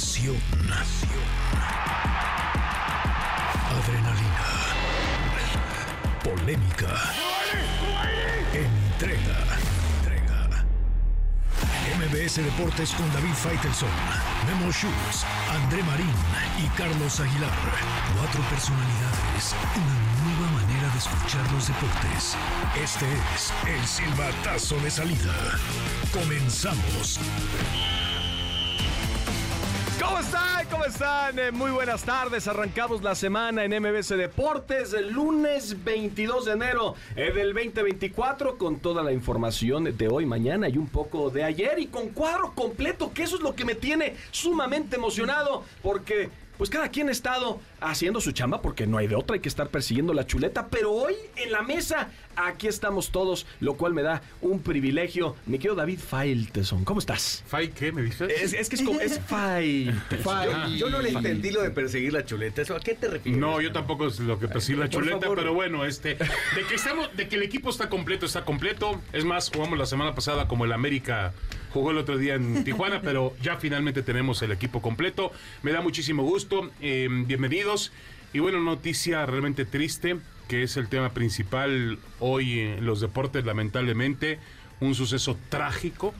Pasión. Adrenalina. Polémica. Entrega. Entrega. MBS Deportes con David Faitelson, Memo Schultz, André Marín y Carlos Aguilar. Cuatro personalidades. Una nueva manera de escuchar los deportes. Este es el silbatazo de salida. Comenzamos. ¿Cómo están? ¿Cómo están? Eh, muy buenas tardes. Arrancamos la semana en MBC Deportes el lunes 22 de enero eh, del 2024 con toda la información de hoy, mañana y un poco de ayer y con cuadro completo, que eso es lo que me tiene sumamente emocionado porque pues cada quien ha estado haciendo su chamba porque no hay de otra, hay que estar persiguiendo la chuleta, pero hoy en la mesa aquí estamos todos, lo cual me da un privilegio. Mi querido David Failteson, ¿cómo estás? ¿Fai qué me dices? Es, es que es como, es Failteson. Yo no le entendí lo de perseguir la chuleta. ¿Eso a qué te refieres? No, yo tampoco es lo que persigue la chuleta, favor. pero bueno, este, de que estamos, de que el equipo está completo, está completo. Es más, jugamos la semana pasada como el América jugó el otro día en Tijuana, pero ya finalmente tenemos el equipo completo. Me da muchísimo gusto. eh, Y bueno, noticia realmente triste, que es el tema principal hoy en los deportes, lamentablemente. Un suceso trágico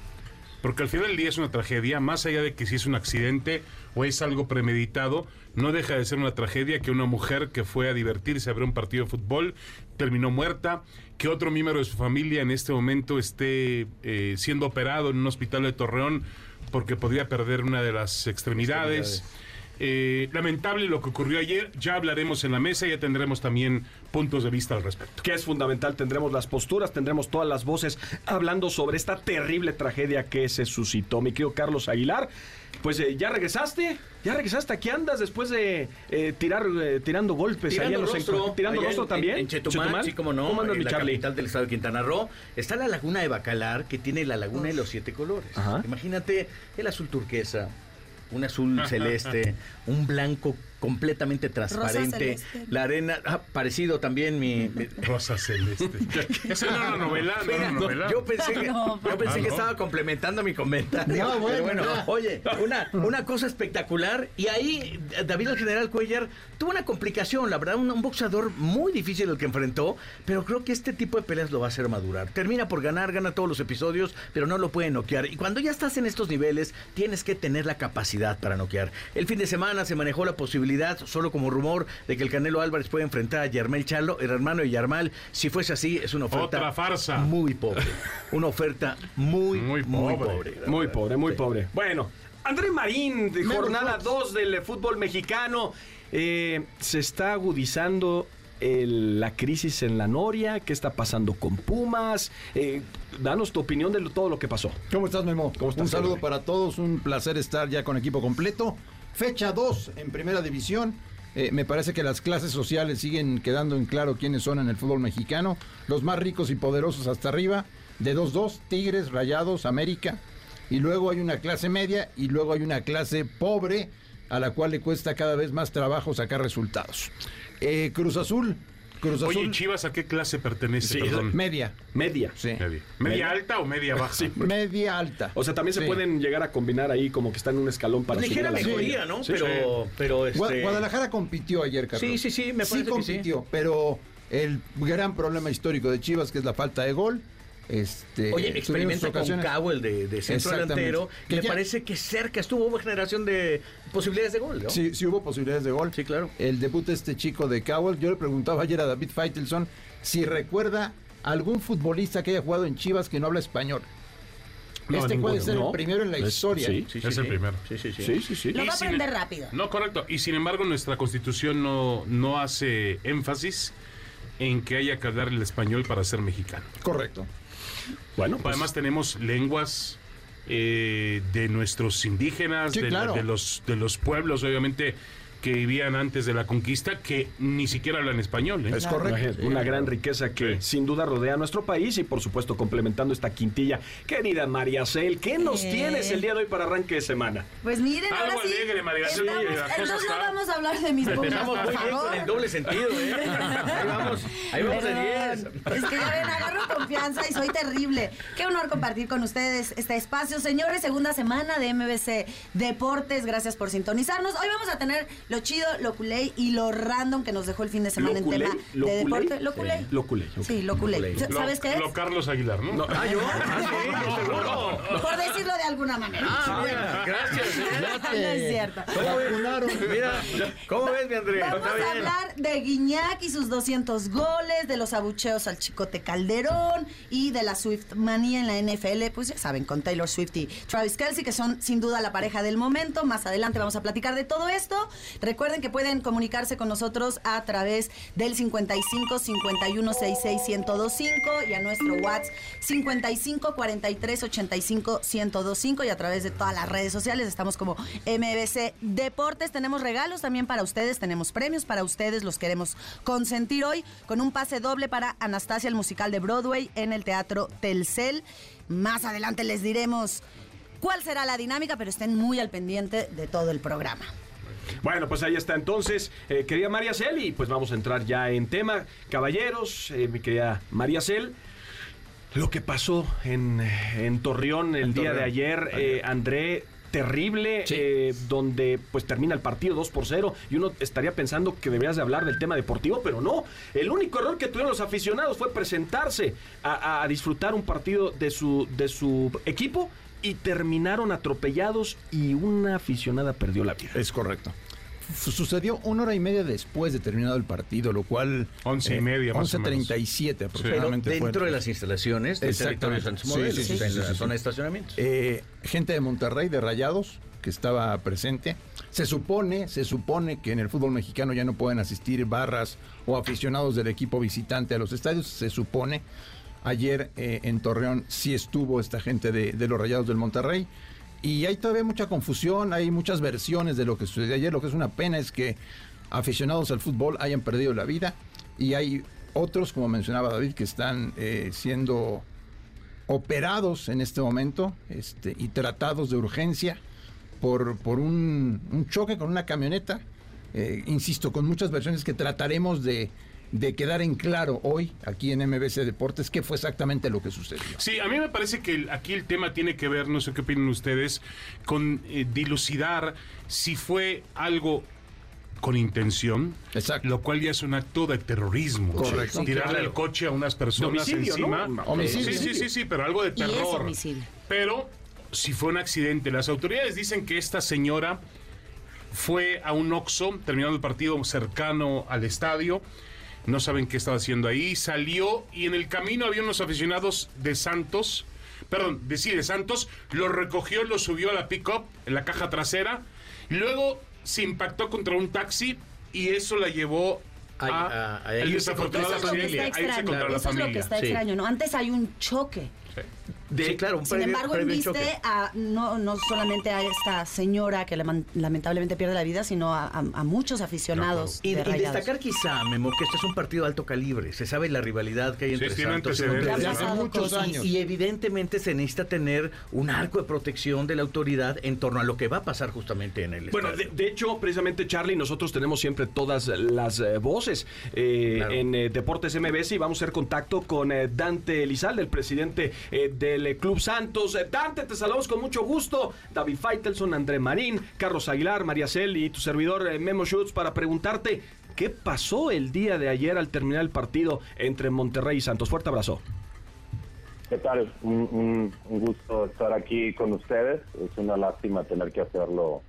Porque al final del día es una tragedia, más allá de que si es un accidente o es algo premeditado, no deja de ser una tragedia que una mujer que fue a divertirse a ver un partido de fútbol terminó muerta, que otro miembro de su familia en este momento esté eh, siendo operado en un hospital de Torreón porque podría perder una de las extremidades. Eh, lamentable lo que ocurrió ayer, ya hablaremos en la mesa, ya tendremos también puntos de vista al respecto. que es fundamental. Tendremos las posturas, tendremos todas las voces hablando sobre esta terrible tragedia que se suscitó. Mi querido Carlos Aguilar, pues eh, ya regresaste, ya regresaste. Aquí andas después de eh, tirar, eh, tirando golpes ahí Tirando en los rostro, encuentros. Tirando allá rostro en- también. En, Chetumal, sí, como no. ¿Cómo andas, en mi la Charlie? capital del estado de Quintana Roo. Está la laguna de Bacalar, que tiene la laguna de los siete colores. Ajá. Imagínate el azul turquesa, un azul celeste, un blanco completamente transparente. La arena, ah, parecido también mi... mi- Rosa Celeste. Esa no era una novela, no era una novela. yo pensé que, No, yo pensé Ah, que no. estaba complementando mi comentario. No, bueno, Pero bueno, oye, una, una cosa espectacular. Y ahí David el General Cuellar tuvo una complicación, la verdad, un, un boxeador muy difícil el que enfrentó, pero creo que este tipo de peleas lo va a hacer madurar. Termina por ganar, gana todos los episodios, pero no lo puede noquear. Y cuando ya estás en estos niveles, tienes que tener la capacidad para noquear. El fin de semana se manejó la posibilidad, solo como rumor, de que el Canelo Álvarez puede enfrentar a Yarmel Charlo, el hermano de Yarmal. Si fuese así, es una oferta Otra farsa. muy pobre. Una oferta muy, Muy muy pobre. pobre. la Muy pobre, muy Sí. pobre. Bueno, André Marín, de jornada Schultz. 2 del fútbol mexicano. Eh, se está agudizando el- la crisis en la Noria. ¿Qué está pasando con Pumas? Eh, danos tu opinión de lo- todo lo que pasó. ¿Cómo estás, Memo? ¿Cómo estás, un saludo para todos, un placer estar ya con equipo completo. Fecha 2 en Primera División. Eh, me parece que las clases sociales siguen quedando en claro quiénes son en el fútbol mexicano. Los más ricos y poderosos hasta arriba. De 2-2, Tigres, Rayados, América. Y luego hay una clase media y luego hay una clase pobre a la cual le cuesta cada vez más trabajo sacar resultados. Eh, Cruz Azul. Cruz Azul. Oye, Chivas, ¿a qué clase pertenece? Sí, Perdón. Media. Media. Sí. Media. ¿Media alta o media baja? Sí. Media alta. O sea, también se Sí. pueden llegar a combinar ahí como que están en un escalón para subir Ligera a la mejoría, media. ¿no? Sí, pero, pero este... Gua- Guadalajara compitió ayer, Carlos. Sí, sí, sí, me parece que sí. compitió, pero el gran problema histórico de Chivas, que es la falta de gol. Este, Oye, experimenta con. Cowell de, de centro delantero. Que Me ya- parece que cerca estuvo, hubo generación de posibilidades de gol, ¿no? Sí, sí hubo posibilidades de gol. Sí, claro. El debut de este chico de Cowell, yo le preguntaba ayer a David Feitelson si recuerda algún futbolista que haya jugado en Chivas que no habla español. No, este ninguno, puede ser ¿no? el primero en la Es- historia. sí. Sí, Es el primero. Sí, sí, sí. Sí, sí, sí. Lo va a sin- aprender rápido. No, correcto. Y sin embargo, nuestra constitución no, no hace énfasis en que haya que hablar el español para ser mexicano. Correcto. Bueno, pues, Además, tenemos lenguas eh, de nuestros indígenas, Sí, de, la- claro. de los, de los pueblos, obviamente, que vivían antes de la conquista que ni siquiera hablan español. ¿eh? Es correcto. Una gran riqueza que Sí. sin duda rodea a nuestro país y por supuesto complementando esta quintilla. Querida María Cel, ¿qué nos Eh. tienes el día de hoy para arranque de semana? Pues miren, Algo ahora alegre, María. Sí, cosa entonces no vamos a hablar de mis Empezamos por muy bien con el doble sentido, ¿eh? Ahí vamos, ahí vamos de 10. Perdón. Es que ya ven, agarro confianza y soy terrible. Qué honor compartir con ustedes este espacio. Señores, segunda semana de MBC Deportes. Gracias por sintonizarnos. Hoy vamos a tener lo chido, lo culé y lo random que nos dejó el fin de semana ¿Lo en tema ¿Lo de culé? deporte. Lo culé. Lo culé. Sí, lo culé. Lo- ¿Sabes qué es? Lo Carlos Aguilar, ¿no? Ah, yo. Por decirlo de alguna manera. Ah, mira, gracias. no es cierto. ¿Cómo ves? Mira, ¿cómo ves, mi Andrea? Vamos Está a hablar de Guiñac y sus 200 goles, de los abucheos al Chicote Calderón y de la Swift manía en la NFL, pues ya saben, con Taylor Swift y Travis Kelsey, que son sin duda la pareja del momento. Más adelante vamos a platicar de todo esto. Recuerden que pueden comunicarse con nosotros a través del 55 51 66 1025 y a nuestro WhatsApp 55 43 85 1025 y a través de todas las redes sociales estamos como MBC Deportes. Tenemos regalos también para ustedes, tenemos premios para ustedes, los queremos consentir hoy con un pase doble para Anastasia, el musical de Broadway en el Teatro Telcel. Más adelante les diremos cuál será la dinámica, pero estén muy al pendiente de todo el programa. Bueno, pues ahí está entonces, eh, querida María Cel, y pues vamos a entrar ya en tema. Caballeros, eh, mi querida María Cel, lo que pasó en, en Torreón el En día de ayer, eh, André, terrible, Sí. eh, donde pues termina el partido 2 por 0 y uno estaría pensando que deberías de hablar del tema deportivo, pero no. El único error que tuvieron los aficionados fue presentarse a, a disfrutar un partido de su, de su equipo y terminaron atropellados y una aficionada perdió la vida. Es correcto. F- Sucedió una hora y media después de terminado el partido, lo cual... Once y media, más o menos. 11.37 Pero aproximadamente. fue. dentro de las instalaciones del territorio Santos sí, sí, en sí, la sí, zona sí. de estacionamientos. Eh, gente de Monterrey, de Rayados, que estaba presente. Se supone, se supone que en el fútbol mexicano ya no pueden asistir barras o aficionados del equipo visitante a los estadios. Se supone. Ayer eh, en Torreón sí estuvo esta gente de, de los Rayados del Monterrey. Y hay todavía mucha confusión, hay muchas versiones de lo que sucedió ayer. Lo que es una pena es que aficionados al fútbol hayan perdido la vida. Y hay otros, como mencionaba David, que están eh, siendo operados en este momento este, y tratados de urgencia por, por un, choque con una camioneta. Eh, insisto, con muchas versiones que trataremos de, de quedar en claro hoy aquí en MBC Deportes qué fue exactamente lo que sucedió. Sí, a mí me parece que aquí el tema tiene que ver, no sé qué opinan ustedes, con eh, dilucidar si fue algo con intención, Exacto. lo cual ya es un acto de terrorismo. Correcto. Tirarle Claro. el coche a unas personas homicidio, encima. ¿no? Homicidio. Sí, sí, sí, sí, pero algo de Y es terror. Pero si fue un accidente, las autoridades dicen que esta señora fue a un Oxxo, terminando el partido cercano al estadio. No saben qué estaba haciendo ahí. Salió y en el camino había unos aficionados de Santos. Perdón, de sí, de Santos. Lo recogió, lo subió a la pick-up, en la caja trasera. Y luego se impactó contra un taxi y eso la llevó a, desafortunado familia, está a irse extraño. contra la Eso es lo que familia. está Sí. extraño, ¿no? Antes hay un choque. sí, claro, un Sin previo- embargo, previo choque. a no, no solamente a esta señora que lamentablemente pierde la vida, sino a, a- a muchos aficionados. Y, de destacar quizá, Memo, que este es un partido de alto calibre. Se sabe la rivalidad que hay entre Sí, Santos y pasado muchos años. Y evidentemente se necesita tener un arco de protección de la autoridad en torno a lo que va a pasar justamente en el Bueno, de, de hecho, precisamente Charlie, nosotros tenemos siempre todas las eh, voces eh, Claro. en eh, Deportes MBS y vamos a hacer contacto con eh, Dante Elizalde, el presidente eh, del eh, Club Santos. Eh, Dante, te saludamos con mucho gusto. David Feitelson, André Marín, Carlos Aguilar, María Cel y tu servidor eh, Memo Schutz para preguntarte qué pasó el día de ayer al terminar el partido entre Monterrey y Santos. Fuerte abrazo. ¿Qué tal? Un, gusto estar aquí con ustedes. Es una lástima tener que hacerlo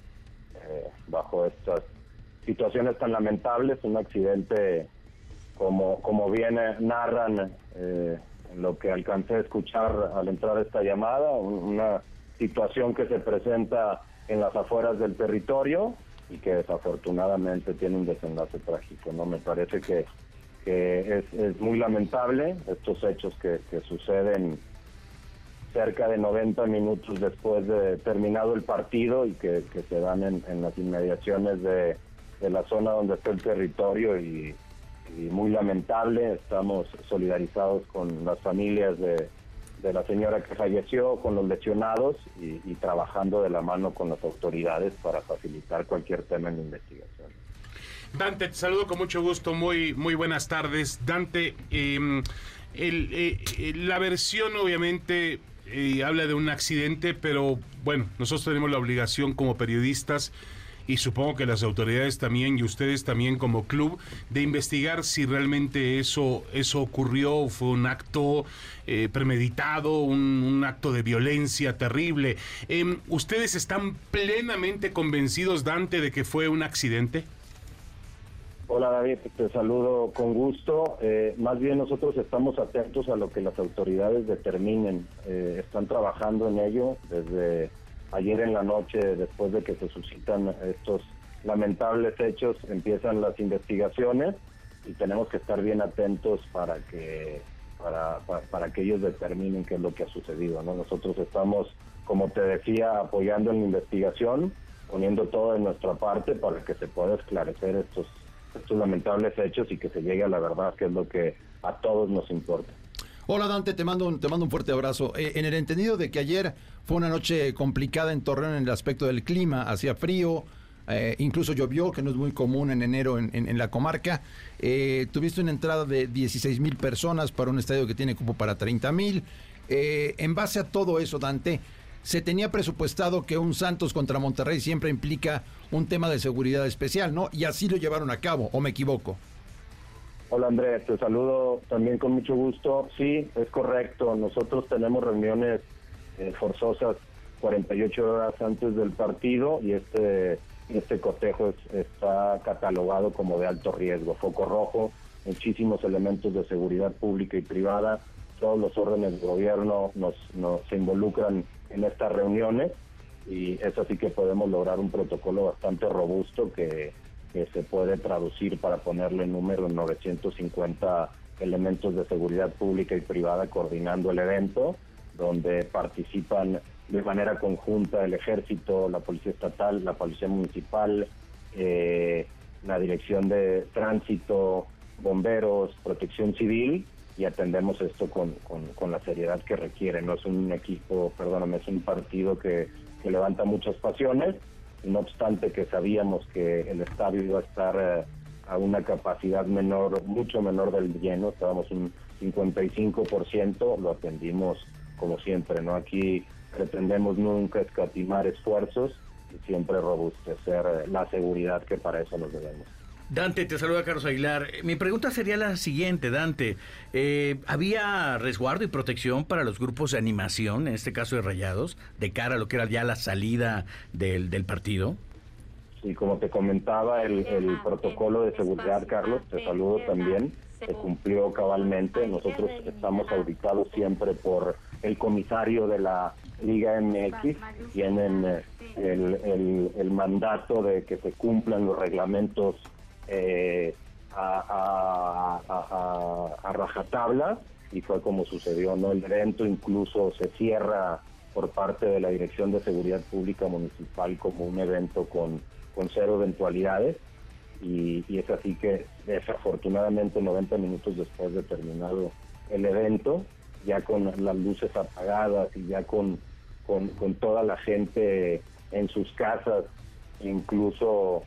bajo estas situaciones tan lamentables. Un accidente, como, como bien narran lo que alcancé a escuchar al entrar esta llamada, un- una situación que se presenta en las afueras del territorio y que desafortunadamente tiene un desenlace trágico. No me parece que es, muy lamentable estos hechos que, suceden cerca de 90 minutos después de terminado el partido y que, se dan en, en las inmediaciones de, de la zona donde está el territorio y, y muy lamentable. Estamos solidarizados con las familias de, de la señora que falleció, con los lesionados y, y trabajando de la mano con las autoridades para facilitar cualquier tema en la investigación. Dante, te saludo con mucho gusto, muy, muy buenas tardes. Dante, eh, el, eh, la versión obviamente eh, habla de un accidente, pero bueno, nosotros tenemos la obligación como periodistas y supongo que las autoridades también y ustedes también como club de investigar si realmente eso eso ocurrió fue un acto eh, premeditado un, acto de violencia terrible eh, ustedes están plenamente convencidos Dante de que fue un accidente Hola David, te saludo con gusto. Eh, más bien nosotros estamos atentos a lo que las autoridades determinen. Eh, están trabajando en ello desde ayer en la noche, después de que se suscitan estos lamentables hechos, empiezan las investigaciones y tenemos que estar bien atentos para que para, para, que ellos determinen qué es lo que ha sucedido. ¿no? Nosotros estamos, como te decía, apoyando en la investigación, poniendo todo de nuestra parte para que se pueda esclarecer estos estos lamentables hechos y que se llegue a la verdad, que es lo que a todos nos importa. Hola Dante, te mando un, te mando un fuerte abrazo. Eh, en el entendido de que ayer fue una noche complicada en Torreón en el aspecto del clima, hacía frío, eh, incluso llovió, que no es muy común en enero en, en, la comarca. Eh, tuviste una entrada de 16 mil personas para un estadio que tiene cupo para 30 mil. en base a todo eso, Dante, se tenía presupuestado que un Santos contra Monterrey siempre implica un tema de seguridad especial, ¿no? Y así lo llevaron a cabo, ¿o me equivoco? Hola Andrés, te saludo también con mucho gusto. Sí, es correcto. Nosotros tenemos reuniones eh, forzosas 48 horas antes del partido y este este cotejo es, está catalogado como de alto riesgo, foco rojo, muchísimos elementos de seguridad pública y privada, todos los órdenes de gobierno nos, nos se involucran en estas reuniones y es así que podemos lograr un protocolo bastante robusto que, que se puede traducir para ponerle número en 950 elementos de seguridad pública y privada coordinando el evento, donde participan de manera conjunta el ejército, la policía estatal, la policía municipal, eh, la dirección de tránsito, bomberos, protección civil y atendemos esto con, con, con, la seriedad que requiere. No es un equipo, perdóname, es un partido que, que levanta muchas pasiones, no obstante que sabíamos que el estadio iba a estar eh, a una capacidad menor, mucho menor del lleno, estábamos un 55%, lo atendimos como siempre, ¿no? Aquí pretendemos nunca escatimar esfuerzos y siempre robustecer la seguridad que para eso nos debemos. Dante, te saluda Carlos Aguilar. Mi pregunta sería la siguiente, Dante. Eh, ¿Había resguardo y protección para los grupos de animación, en este caso de Rayados, de cara a lo que era ya la salida del, del partido? Sí, como te comentaba, el, el, protocolo de seguridad, Carlos, te saludo también, se cumplió cabalmente. Nosotros estamos auditados siempre por el comisario de la Liga MX, tienen el mandato de que se cumplan los reglamentos eh, a, rajatabla y fue como sucedió, ¿no? El evento incluso se cierra por parte de la Dirección de Seguridad Pública Municipal como un evento con, con cero eventualidades y, y, es así que desafortunadamente 90 minutos después de terminado el evento, ya con las luces apagadas y ya con, con, con toda la gente en sus casas, incluso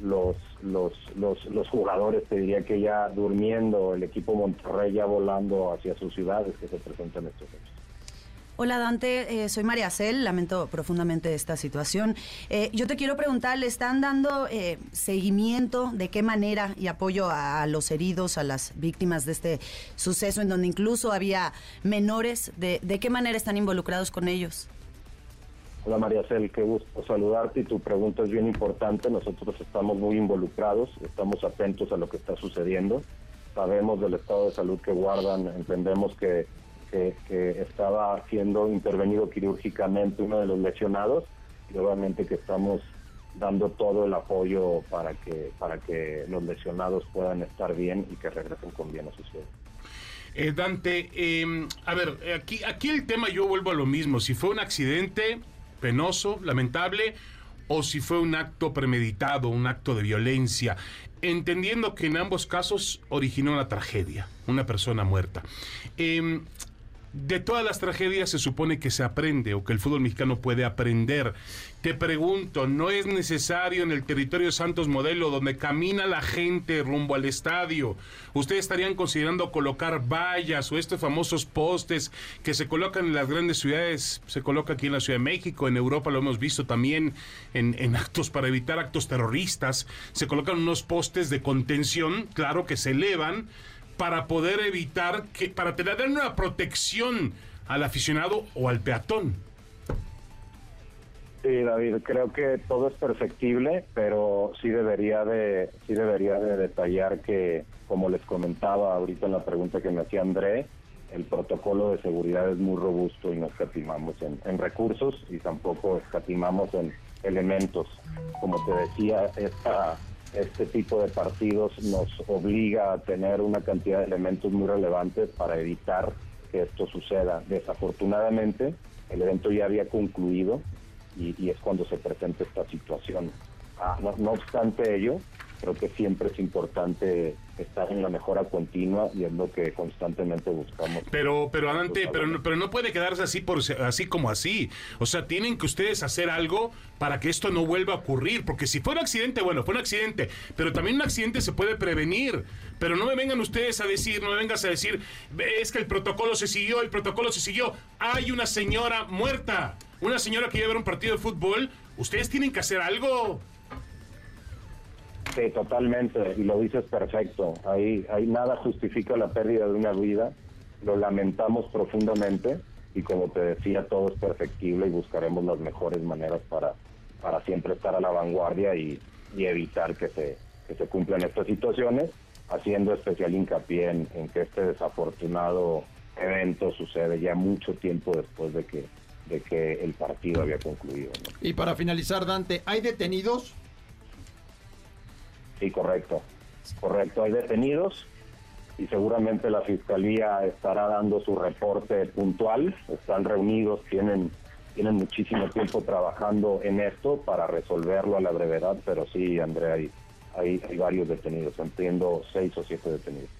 los, los, los, los, jugadores, te diría que ya durmiendo, el equipo Monterrey ya volando hacia sus ciudades que se presentan estos hechos. Hola Dante, eh, soy María Cel, lamento profundamente esta situación. Eh, yo te quiero preguntar, ¿le están dando eh, seguimiento de qué manera y apoyo a, a, los heridos, a las víctimas de este suceso en donde incluso había menores? ¿De, de qué manera están involucrados con ellos? Hola María Cel, qué gusto saludarte y tu pregunta es bien importante. Nosotros estamos muy involucrados, estamos atentos a lo que está sucediendo. Sabemos del estado de salud que guardan, entendemos que, que, estaba siendo intervenido quirúrgicamente uno de los lesionados y obviamente que estamos dando todo el apoyo para que, para que los lesionados puedan estar bien y que regresen con bien a sus ciudad. Eh, Dante, eh, a ver, aquí, aquí el tema yo vuelvo a lo mismo. Si fue un accidente, penoso, lamentable, o si fue un acto premeditado, un acto de violencia, entendiendo que en ambos casos originó una tragedia, una persona muerta. Em, de todas las tragedias se supone que se aprende o que el fútbol mexicano puede aprender. Te pregunto, ¿no es necesario en el territorio Santos Modelo, donde camina la gente rumbo al estadio, ustedes estarían considerando colocar vallas o estos famosos postes que se colocan en las grandes ciudades? Se coloca aquí en la Ciudad de México, en Europa lo hemos visto también en, en actos para evitar actos terroristas. Se colocan unos postes de contención, claro que se elevan para poder evitar que, para tener una protección al aficionado o al peatón. Sí, David, creo que todo es perfectible, pero sí debería de sí debería de detallar que, como les comentaba ahorita en la pregunta que me hacía André, el protocolo de seguridad es muy robusto y no escatimamos en, en recursos y tampoco escatimamos en elementos. Como te decía, esta este tipo de partidos nos obliga a tener una cantidad de elementos muy relevantes para evitar que esto suceda. Desafortunadamente, el evento ya había concluido y, es cuando se presenta esta situación. Ah, no, no obstante ello, creo que siempre es importante estar en la mejora continua y es lo que constantemente buscamos. Pero, pero adelante, pero no, pero no puede quedarse así por así como así. O sea, tienen que ustedes hacer algo para que esto no vuelva a ocurrir. Porque si fue un accidente, bueno, fue un accidente. Pero también un accidente se puede prevenir. Pero no me vengan ustedes a decir, no me vengas a decir, es que el protocolo se siguió, el protocolo se siguió. Hay una señora muerta, una señora que iba a ver un partido de fútbol. Ustedes tienen que hacer algo. Sí, totalmente, y lo dices perfecto. Ahí, ahí nada justifica la pérdida de una vida. Lo lamentamos profundamente y como te decía, todo es perfectible y buscaremos las mejores maneras para, para siempre estar a la vanguardia y, y evitar que se, que se cumplan estas situaciones, haciendo especial hincapié en, que este desafortunado evento sucede ya mucho tiempo después de que, de que el partido había concluido. Y para finalizar, Dante, ¿hay detenidos? Correcto. Correcto, hay detenidos y seguramente la fiscalía estará dando su reporte puntual. Están reunidos, tienen tienen muchísimo tiempo trabajando en esto para resolverlo a la brevedad, pero sí, Andrea, hay, hay, hay varios detenidos. Entiendo seis o siete detenidos.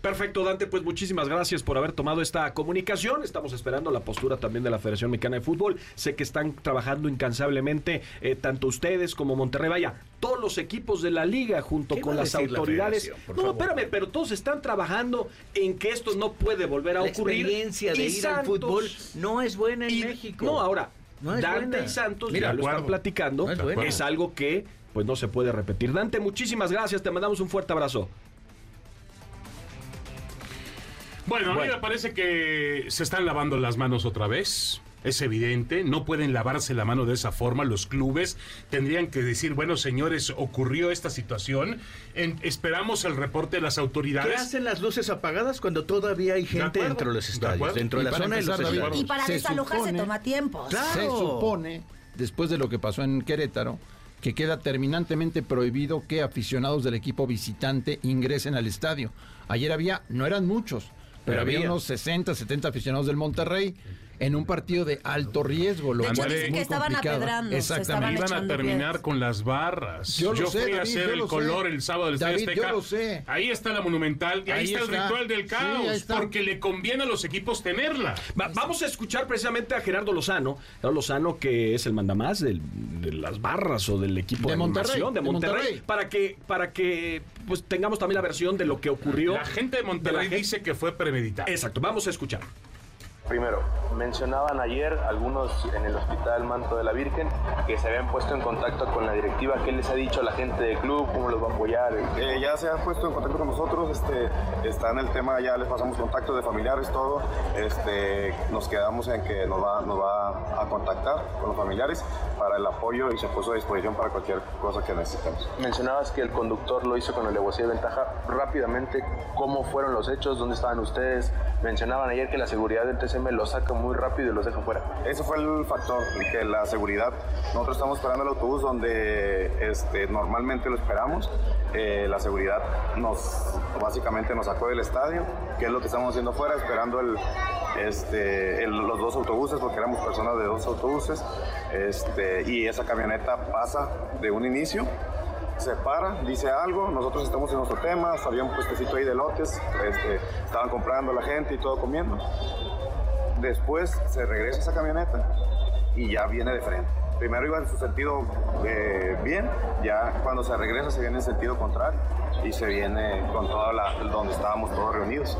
Perfecto, Dante, pues muchísimas gracias por haber tomado esta comunicación. Estamos esperando la postura también de la Federación Mexicana de Fútbol. Sé que están trabajando incansablemente, eh, tanto ustedes como Monterrey, vaya, todos los equipos de la liga junto ¿Qué con las la autoridades. no, espérame, pero todos están trabajando en que esto no puede volver a La ocurrir. experiencia de Y ir al fútbol no es buena en y- México. No, ahora, No Dante buena. y Santos, Mira, ya lo están platicando, No es es algo que pues no se puede repetir. Dante, muchísimas gracias, te mandamos un fuerte abrazo. Bueno, a mí me parece que se están lavando las manos otra vez. Es evidente, no pueden lavarse la mano de esa forma. Los clubes tendrían que decir, bueno, señores, ocurrió esta situación. En- esperamos el reporte de las ¿Qué autoridades. hacen las luces apagadas cuando todavía hay gente dentro de los estadios? Dentro de Y la para zona de los estadios. Y para Se desalojarse supone- toma tiempo. Claro. Se supone, después de lo que pasó en Querétaro, que queda terminantemente prohibido que aficionados del equipo visitante ingresen al estadio. Ayer había, no eran muchos, pero, había. unos 60, 70 aficionados del Monterrey en un partido de alto riesgo. Lo De hecho, que estaban complicado. apedrando, estaban Exactamente. Iban a terminar piedras. con las barras. Yo lo sé, fui a David, hacer yo el lo sé. color el sábado del David, Azteca. yo lo sé. Ahí está la monumental y ahí, Ahí está, el ritual del caos. porque le conviene a los equipos tenerla. Va- vamos a escuchar precisamente a Gerardo Lozano. Gerardo Lozano, que es el mandamás del- de las barras o del equipo de, De Monterrey, de Monterrey, Monterrey. para que para que pues tengamos también la versión de lo que ocurrió. La gente de Monterrey de la gente- dice que fue premeditado. Exacto, vamos a escuchar. Primero, mencionaban ayer algunos en el Hospital Manto de la Virgen que se habían puesto en contacto con la directiva. ¿Qué les ha dicho la gente del club? ¿Cómo los va a apoyar? Eh, ya se han puesto en contacto con nosotros, este, está en el tema, ya les pasamos contactos de familiares, todo. Este, nos quedamos en que nos va, nos va a contactar con los familiares para el apoyo y se puso a disposición para cualquier cosa que necesitemos. Mencionabas que el conductor lo hizo con alevosía de ventaja. Rápidamente, ¿cómo fueron los hechos? ¿Dónde estaban ustedes? Mencionaban ayer que la seguridad del TCM los saca muy rápido y los deja fuera. Ese fue el factor, que la seguridad. Nosotros estamos esperando el autobús donde este, normalmente lo esperamos. Eh, la seguridad nos básicamente nos sacó del estadio, que es lo que estamos haciendo afuera, esperando el, este, el- los dos autobuses, porque éramos personas de dos autobuses, este, y esa camioneta pasa de un inicio, se para, dice algo, nosotros estamos en nuestro tema, había un puestecito ahí de lotes, este, estaban comprando la gente y todo comiendo. Después se regresa esa camioneta y ya viene de frente. Primero iba en su sentido eh, bien, ya cuando se regresa se viene en sentido contrario y se viene con toda la, donde estábamos todos reunidos.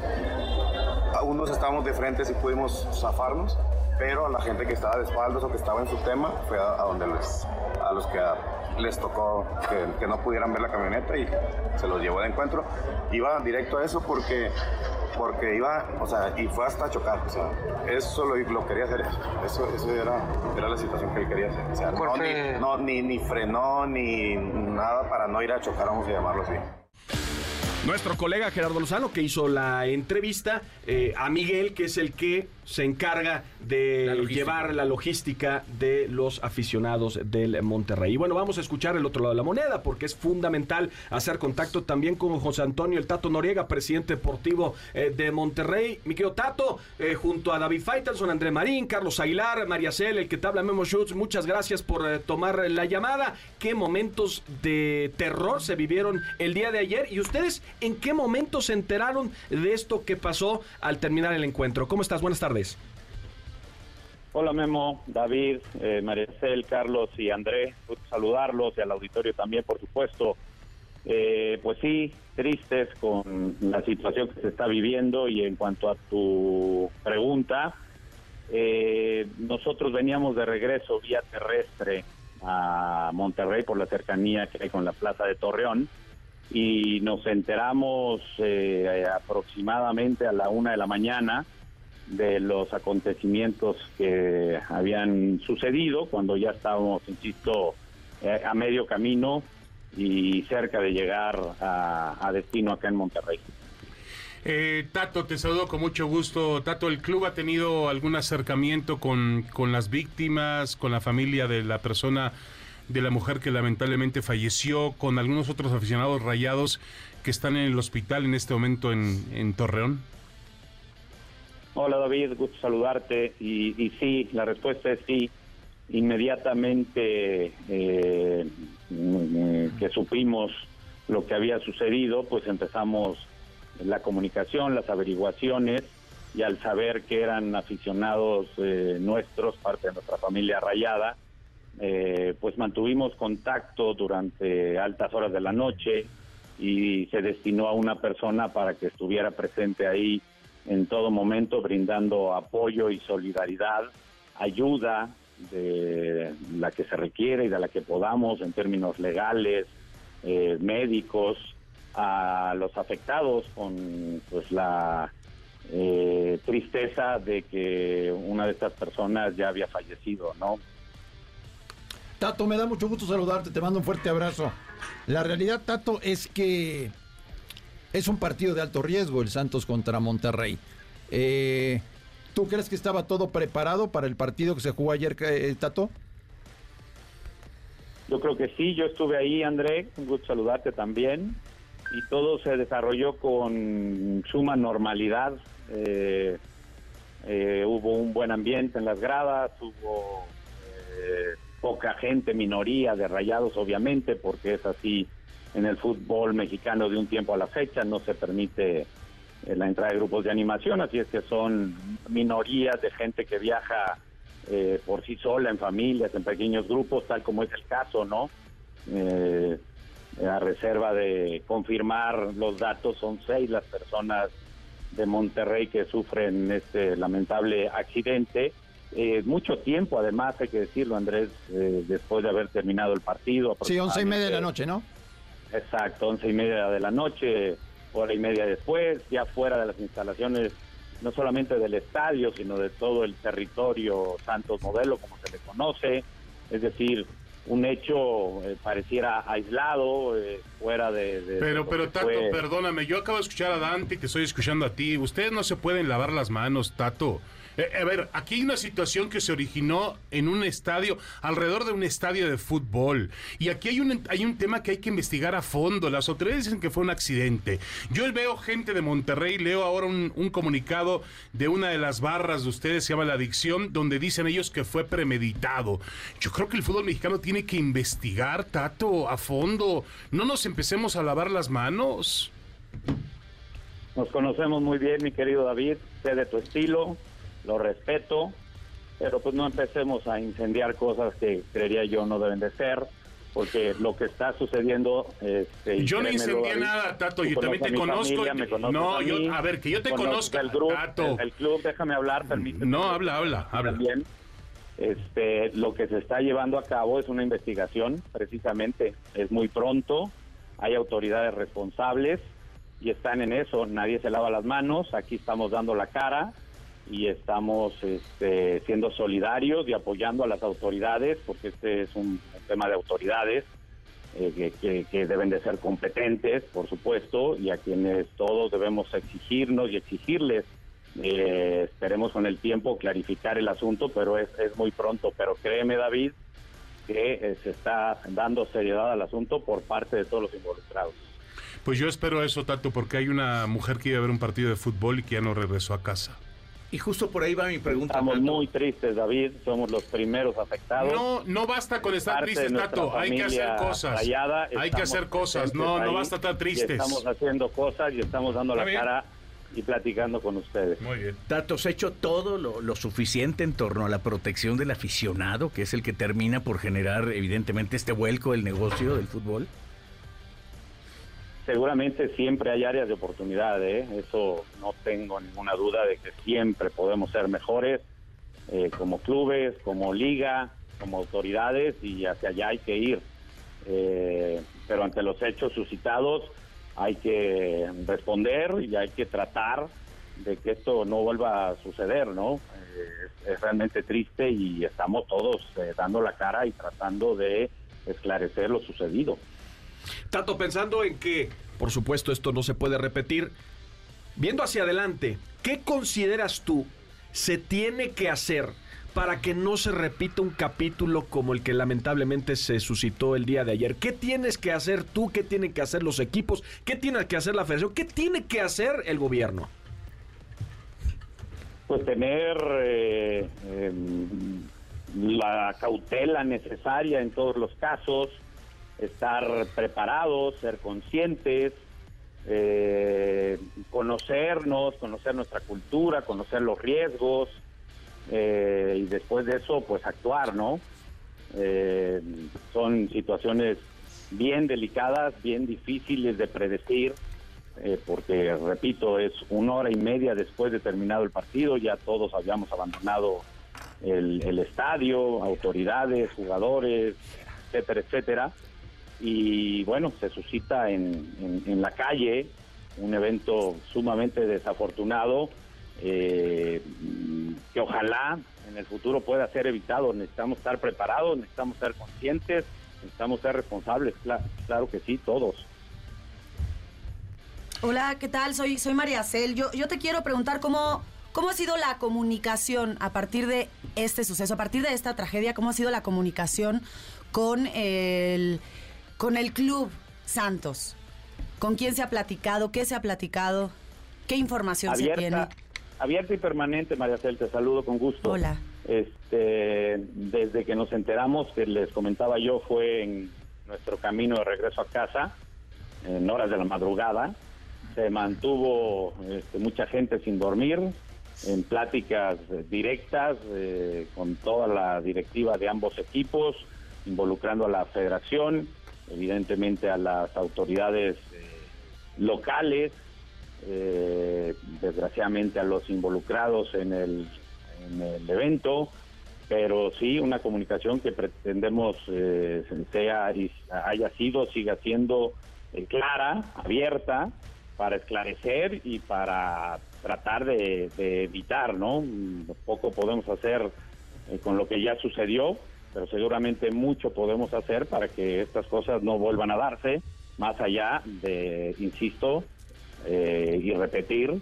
Unos estábamos de frente si pudimos zafarnos, pero a la gente que estaba de espaldas o que estaba en su tema fue a, a donde les, a los que les tocó que, que no pudieran ver la camioneta y se los llevó de encuentro. Iba directo a eso porque porque iba, o sea, y fue hasta chocar, o sea, eso lo, lo quería hacer, eso, eso era, era la situación que él quería hacer, o sea, no, ni, no, ni, ni frenó, ni nada para no ir a chocar, vamos a llamarlo así. Nuestro colega Gerardo Lozano, que hizo la entrevista eh, a Miguel, que es el que se encarga de La llevar la logística de los aficionados del Monterrey. Y bueno, vamos a escuchar el otro lado de la moneda, porque es fundamental hacer contacto también con José Antonio El Tato Noriega, presidente deportivo eh, de Monterrey. Mi querido Tato, eh, junto a David Faitelson, André Marín, Carlos Aguilar, María Cel, el que te habla Memo Schutz, muchas gracias por eh, tomar la llamada. ¿Qué momentos de terror se vivieron el día de ayer? ¿Y ustedes en qué momento se enteraron de esto que pasó al terminar el encuentro? ¿Cómo estás? Buenas tardes. Hola Memo, David, eh, María Cel, Carlos y André, gusto saludarlos y al auditorio también, por supuesto. Eh, pues sí, tristes con la situación que se está viviendo y en cuanto a tu pregunta, eh, nosotros veníamos de regreso vía terrestre a Monterrey por la cercanía que hay con la Plaza de Torreón y nos enteramos eh, aproximadamente a la una de la mañana de los acontecimientos que habían sucedido cuando ya estábamos, insisto, eh, a medio camino y cerca de llegar a, destino acá en Monterrey. Eh, Tato, te saludo con mucho gusto. Tato, ¿el club ha tenido algún acercamiento con, con las víctimas, con la familia de la persona, de la mujer que lamentablemente falleció, con algunos otros aficionados rayados que están en el hospital en este momento en, en Torreón? Hola David, gusto saludarte. Y, y sí, la respuesta es sí. Inmediatamente eh, que supimos lo que había sucedido, pues empezamos la comunicación, las averiguaciones y al saber que eran aficionados eh, nuestros, parte de nuestra familia rayada, eh, pues mantuvimos contacto durante altas horas de la noche y se destinó a una persona para que estuviera presente ahí en todo momento brindando apoyo y solidaridad, ayuda de la que se requiere y de la que podamos en términos legales, eh, médicos, a los afectados con pues la eh, tristeza de que una de estas personas ya había fallecido, ¿no? Tato, me da mucho gusto saludarte, te mando un fuerte abrazo. La realidad, Tato, es que es un partido de alto riesgo el Santos contra Monterrey. Eh, ¿Tú crees que estaba todo preparado para el partido que se jugó ayer, eh, Tato? Yo creo que sí, yo estuve ahí, André, un gusto saludarte también, y todo se desarrolló con suma normalidad. Eh, eh, hubo un buen ambiente en las gradas, hubo eh, poca gente, minoría de rayados, obviamente, porque es así en el fútbol mexicano de un tiempo a la fecha, no se permite eh, la entrada de grupos de animación, así es que son minorías de gente que viaja eh, por sí sola, en familias, en pequeños grupos, tal como es el caso, ¿no? Eh, a reserva de confirmar los datos, son seis las personas de Monterrey que sufren este lamentable accidente. Eh, mucho tiempo, además, hay que decirlo, Andrés, eh, después de haber terminado el partido. Sí, once y media de la noche, ¿no? Exacto, once y media de la noche, hora y media después, ya fuera de las instalaciones, no solamente del estadio, sino de todo el territorio Santos Modelo, como se le conoce, es decir, un hecho eh, pareciera aislado, eh, fuera de... Pero, pero Tato, fue. perdóname, yo acabo de escuchar a Dante te estoy escuchando a ti. Ustedes no se pueden lavar las manos, Tato. Eh, a ver, aquí hay una situación que se originó en un estadio, alrededor de un estadio de fútbol. Y aquí hay un, hay un tema que hay que investigar a fondo. Las autoridades dicen que fue un accidente. Yo veo gente de Monterrey, leo ahora un, un comunicado de una de las barras de ustedes, se llama La Adicción, donde dicen ellos que fue premeditado. Yo creo que el fútbol mexicano tiene que investigar, Tato, a fondo. No nos empecemos a lavar las manos. Nos conocemos muy bien, mi querido David, sé de tu estilo, lo respeto, pero pues no empecemos a incendiar cosas que creería yo no deben de ser, porque lo que está sucediendo... Este, Yo no incendié nada, Tato, yo también te conozco. familia, y no, a yo, a ver, que yo te conozca, al grupo, Tato. El, el club, déjame hablar, permíteme. No, habla, habla, habla. También, este, lo que se está llevando a cabo es una investigación, precisamente. Es muy pronto, hay autoridades responsables y están en eso. Nadie se lava las manos, aquí estamos dando la cara y estamos este, siendo solidarios y apoyando a las autoridades, porque este es un, tema de autoridades eh, que, que- que deben de ser competentes, por supuesto, y a quienes todos debemos exigirnos y exigirles. Eh, esperemos con el tiempo clarificar el asunto, pero es, es muy pronto. Pero créeme, David, que eh, se está dando seriedad al asunto por parte de todos los involucrados. Pues yo espero eso, Tato, porque hay una mujer que iba a ver un partido de fútbol y que ya no regresó a casa. Y justo por ahí va mi pregunta. Estamos Tato. muy tristes, David. Somos los primeros afectados. No, no basta con estar tristes, Tato. Hay que hacer cosas. rayada, Hay que hacer cosas. presentes No, no basta estar tristes. Estamos haciendo cosas y estamos dando la cara y platicando con ustedes. Muy bien. Tato, ¿se ha hecho todo lo, lo suficiente en torno a la protección del aficionado, que es el que termina por generar, evidentemente, este vuelco del negocio del fútbol? Seguramente siempre hay áreas de oportunidad, ¿eh? eso no tengo ninguna duda de que siempre podemos ser mejores eh, como clubes, como liga, como autoridades y hacia allá hay que ir. Eh, pero ante los hechos suscitados hay que responder y hay que tratar de que esto no vuelva a suceder, ¿no? Eh, es, es realmente triste y estamos todos eh, dando la cara y tratando de esclarecer lo sucedido. Tato, pensando en que, por supuesto, esto no se puede repetir, viendo hacia adelante, ¿qué consideras tú se tiene que hacer para que no se repita un capítulo como el que lamentablemente se suscitó el día de ayer? ¿Qué tienes que hacer tú? ¿Qué tienen que hacer los equipos? ¿Qué tiene que hacer la federación? ¿Qué tiene que hacer el gobierno? pues tener eh, em, la cautela necesaria en todos los casos, estar preparados, ser conscientes, eh, conocernos, conocer nuestra cultura, conocer los riesgos eh, y después de eso pues actuar, ¿no? Eh, son situaciones bien delicadas, bien difíciles de predecir eh, porque, repito, es una hora y media después de terminado el partido, ya todos habíamos abandonado el, el estadio, autoridades, jugadores, etcétera, etcétera. Y bueno, se suscita en, en- la calle un evento sumamente desafortunado eh, que ojalá en el futuro pueda ser evitado. Necesitamos estar preparados, necesitamos ser conscientes, necesitamos ser responsables, cla- claro que sí, todos. Hola, ¿qué tal? Soy, soy María Cel. Yo, yo te quiero preguntar cómo, cómo ha sido la comunicación a partir de este suceso, a partir de esta tragedia, cómo ha sido la comunicación con el, con el club Santos. ¿Con quién se ha platicado? ¿Qué se ha platicado? ¿Qué información se tiene? abierta, y permanente, María Cel, te saludo con gusto. Hola. Este, desde que nos enteramos, que les comentaba yo, fue en nuestro camino de regreso a casa, en horas de la madrugada. Se mantuvo este, mucha gente sin dormir, en pláticas eh, directas eh, con toda la directiva de ambos equipos, involucrando a la federación, evidentemente a las autoridades eh, locales, eh, desgraciadamente a los involucrados en el, en el evento, pero sí una comunicación que pretendemos eh, sea y haya sido, siga siendo eh, clara, abierta, para esclarecer y para tratar de, evitar, ¿no? Poco podemos hacer con lo que ya sucedió, pero seguramente mucho podemos hacer para que estas cosas no vuelvan a darse, más allá de, insisto, eh, y repetir,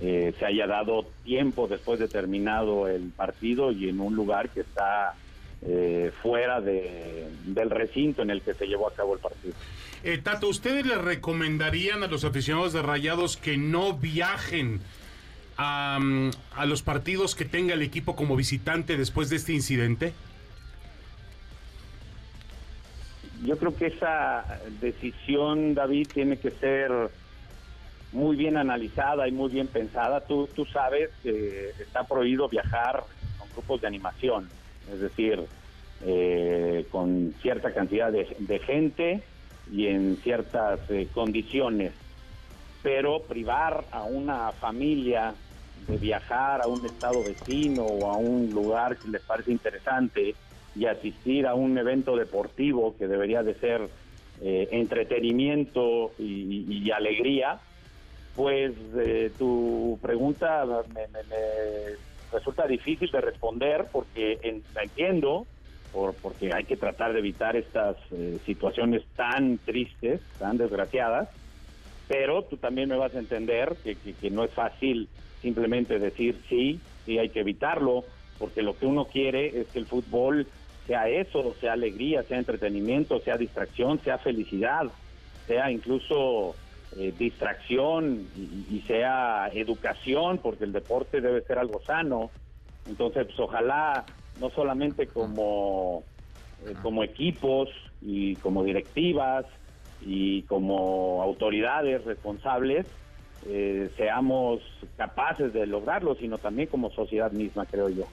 eh, se haya dado tiempo después de terminado el partido y en un lugar que está eh, fuera de, del recinto en el que se llevó a cabo el partido. Eh, Tato, ¿ustedes le recomendarían a los aficionados de Rayados que no viajen a, mm, a los partidos que tenga el equipo como visitante después de este incidente? Yo creo que esa decisión, David, tiene que ser muy bien analizada y muy bien pensada. Tú, tú sabes que está prohibido viajar con grupos de animación, es decir, eh, con cierta cantidad de, de gente y en ciertas eh, condiciones. Pero privar a una familia de viajar a un estado vecino o a un lugar que les parece interesante y asistir a un evento deportivo que debería de ser eh, entretenimiento y, alegría, pues eh, tu pregunta me, me- me resulta difícil de responder porque entiendo, por, porque hay que tratar de evitar estas eh, situaciones tan tristes, tan desgraciadas, pero tú también me vas a entender que, que- que no es fácil simplemente decir sí, sí hay que evitarlo, porque lo que uno quiere es que el fútbol sea eso, sea alegría, sea entretenimiento, sea distracción, sea felicidad, sea incluso eh, distracción y, y sea educación, porque el deporte debe ser algo sano. Entonces, pues, ojalá no solamente como, eh, como equipos y como directivas y como autoridades responsables eh, seamos capaces de lograrlo, sino también como sociedad misma, creo yo.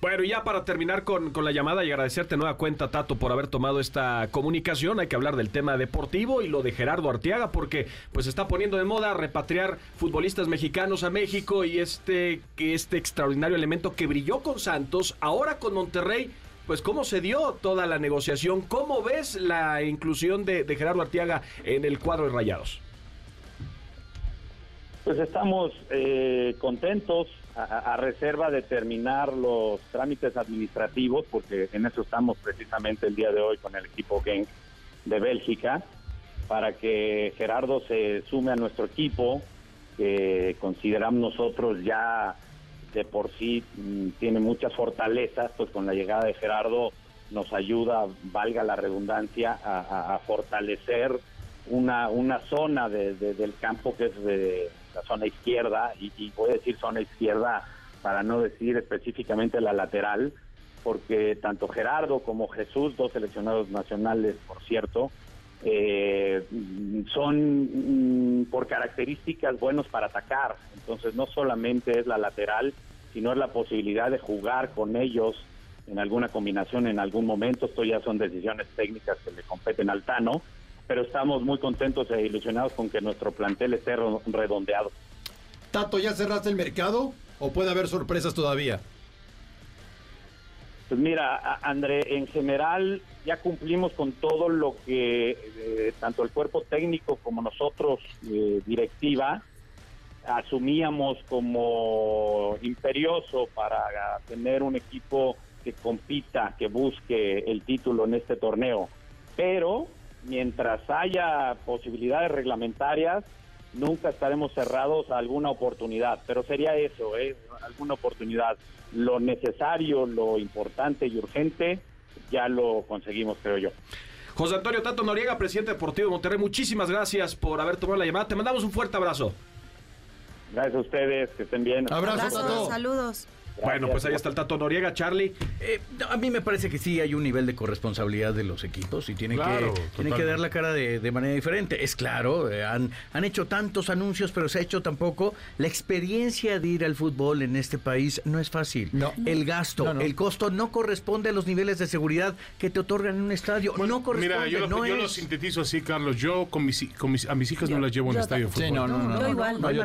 Bueno, y ya para terminar con, con la llamada y agradecerte nueva cuenta, Tato, por haber tomado esta comunicación, hay que hablar del tema deportivo y lo de Gerardo Arteaga, porque pues está poniendo de moda repatriar futbolistas mexicanos a México y este, este extraordinario elemento que brilló con Santos, ahora con Monterrey, pues cómo se dio toda la negociación, cómo ves la inclusión de, Gerardo Arteaga en el cuadro de Rayados. Pues estamos eh, contentos a, reserva de terminar los trámites administrativos, porque en eso estamos precisamente el día de hoy con el equipo Genk de Bélgica, para que Gerardo se sume a nuestro equipo, que consideramos nosotros ya de por sí mm, tiene muchas fortalezas, pues con la llegada de Gerardo nos ayuda, valga la redundancia, a fortalecer una, una zona de- de- del campo que es de la zona izquierda, y, y voy a decir zona izquierda para no decir específicamente la lateral, porque tanto Gerardo como Jesús, dos seleccionados nacionales, por cierto, eh, son mm, por características buenos para atacar. Entonces no solamente es la lateral, sino es la posibilidad de jugar con ellos en alguna combinación en algún momento. Esto ya son decisiones técnicas que le competen al Tano, pero estamos muy contentos e ilusionados con que nuestro plantel esté redondeado. Tato, ¿ya cerraste el mercado o puede haber sorpresas todavía? Pues mira, André, en general ya cumplimos con todo lo que eh, tanto el cuerpo técnico como nosotros, eh, directiva, asumíamos como imperioso para tener un equipo que compita, que busque el título en este torneo. Pero mientras haya posibilidades reglamentarias, nunca estaremos cerrados a alguna oportunidad. Pero sería eso, ¿eh? alguna oportunidad. Lo necesario, lo importante y urgente, ya lo conseguimos, creo yo. José Antonio Tato Noriega, presidente deportivo de Monterrey, muchísimas gracias por haber tomado la llamada. Te mandamos un fuerte abrazo. Gracias a ustedes, que estén bien. Abrazos, saludos. Bueno, pues ahí está el Tato Noriega, Charlie. Eh, a mí me parece que sí hay un nivel de corresponsabilidad de los equipos y tienen, Claro, que, tienen que dar la cara de, de manera diferente. Es claro, eh, han, han hecho tantos anuncios, pero se ha hecho tampoco. La experiencia de ir al fútbol en este país no es fácil. No. El gasto, No, no. el costo no corresponde a los niveles de seguridad que te otorgan en un estadio. no corresponde, Mira, yo, lo, yo lo sintetizo así, Carlos. Yo con mis, con mis- a mis hijas no las llevo a un yo estadio de fútbol. Sí, no, no, no. Yo igual. Yo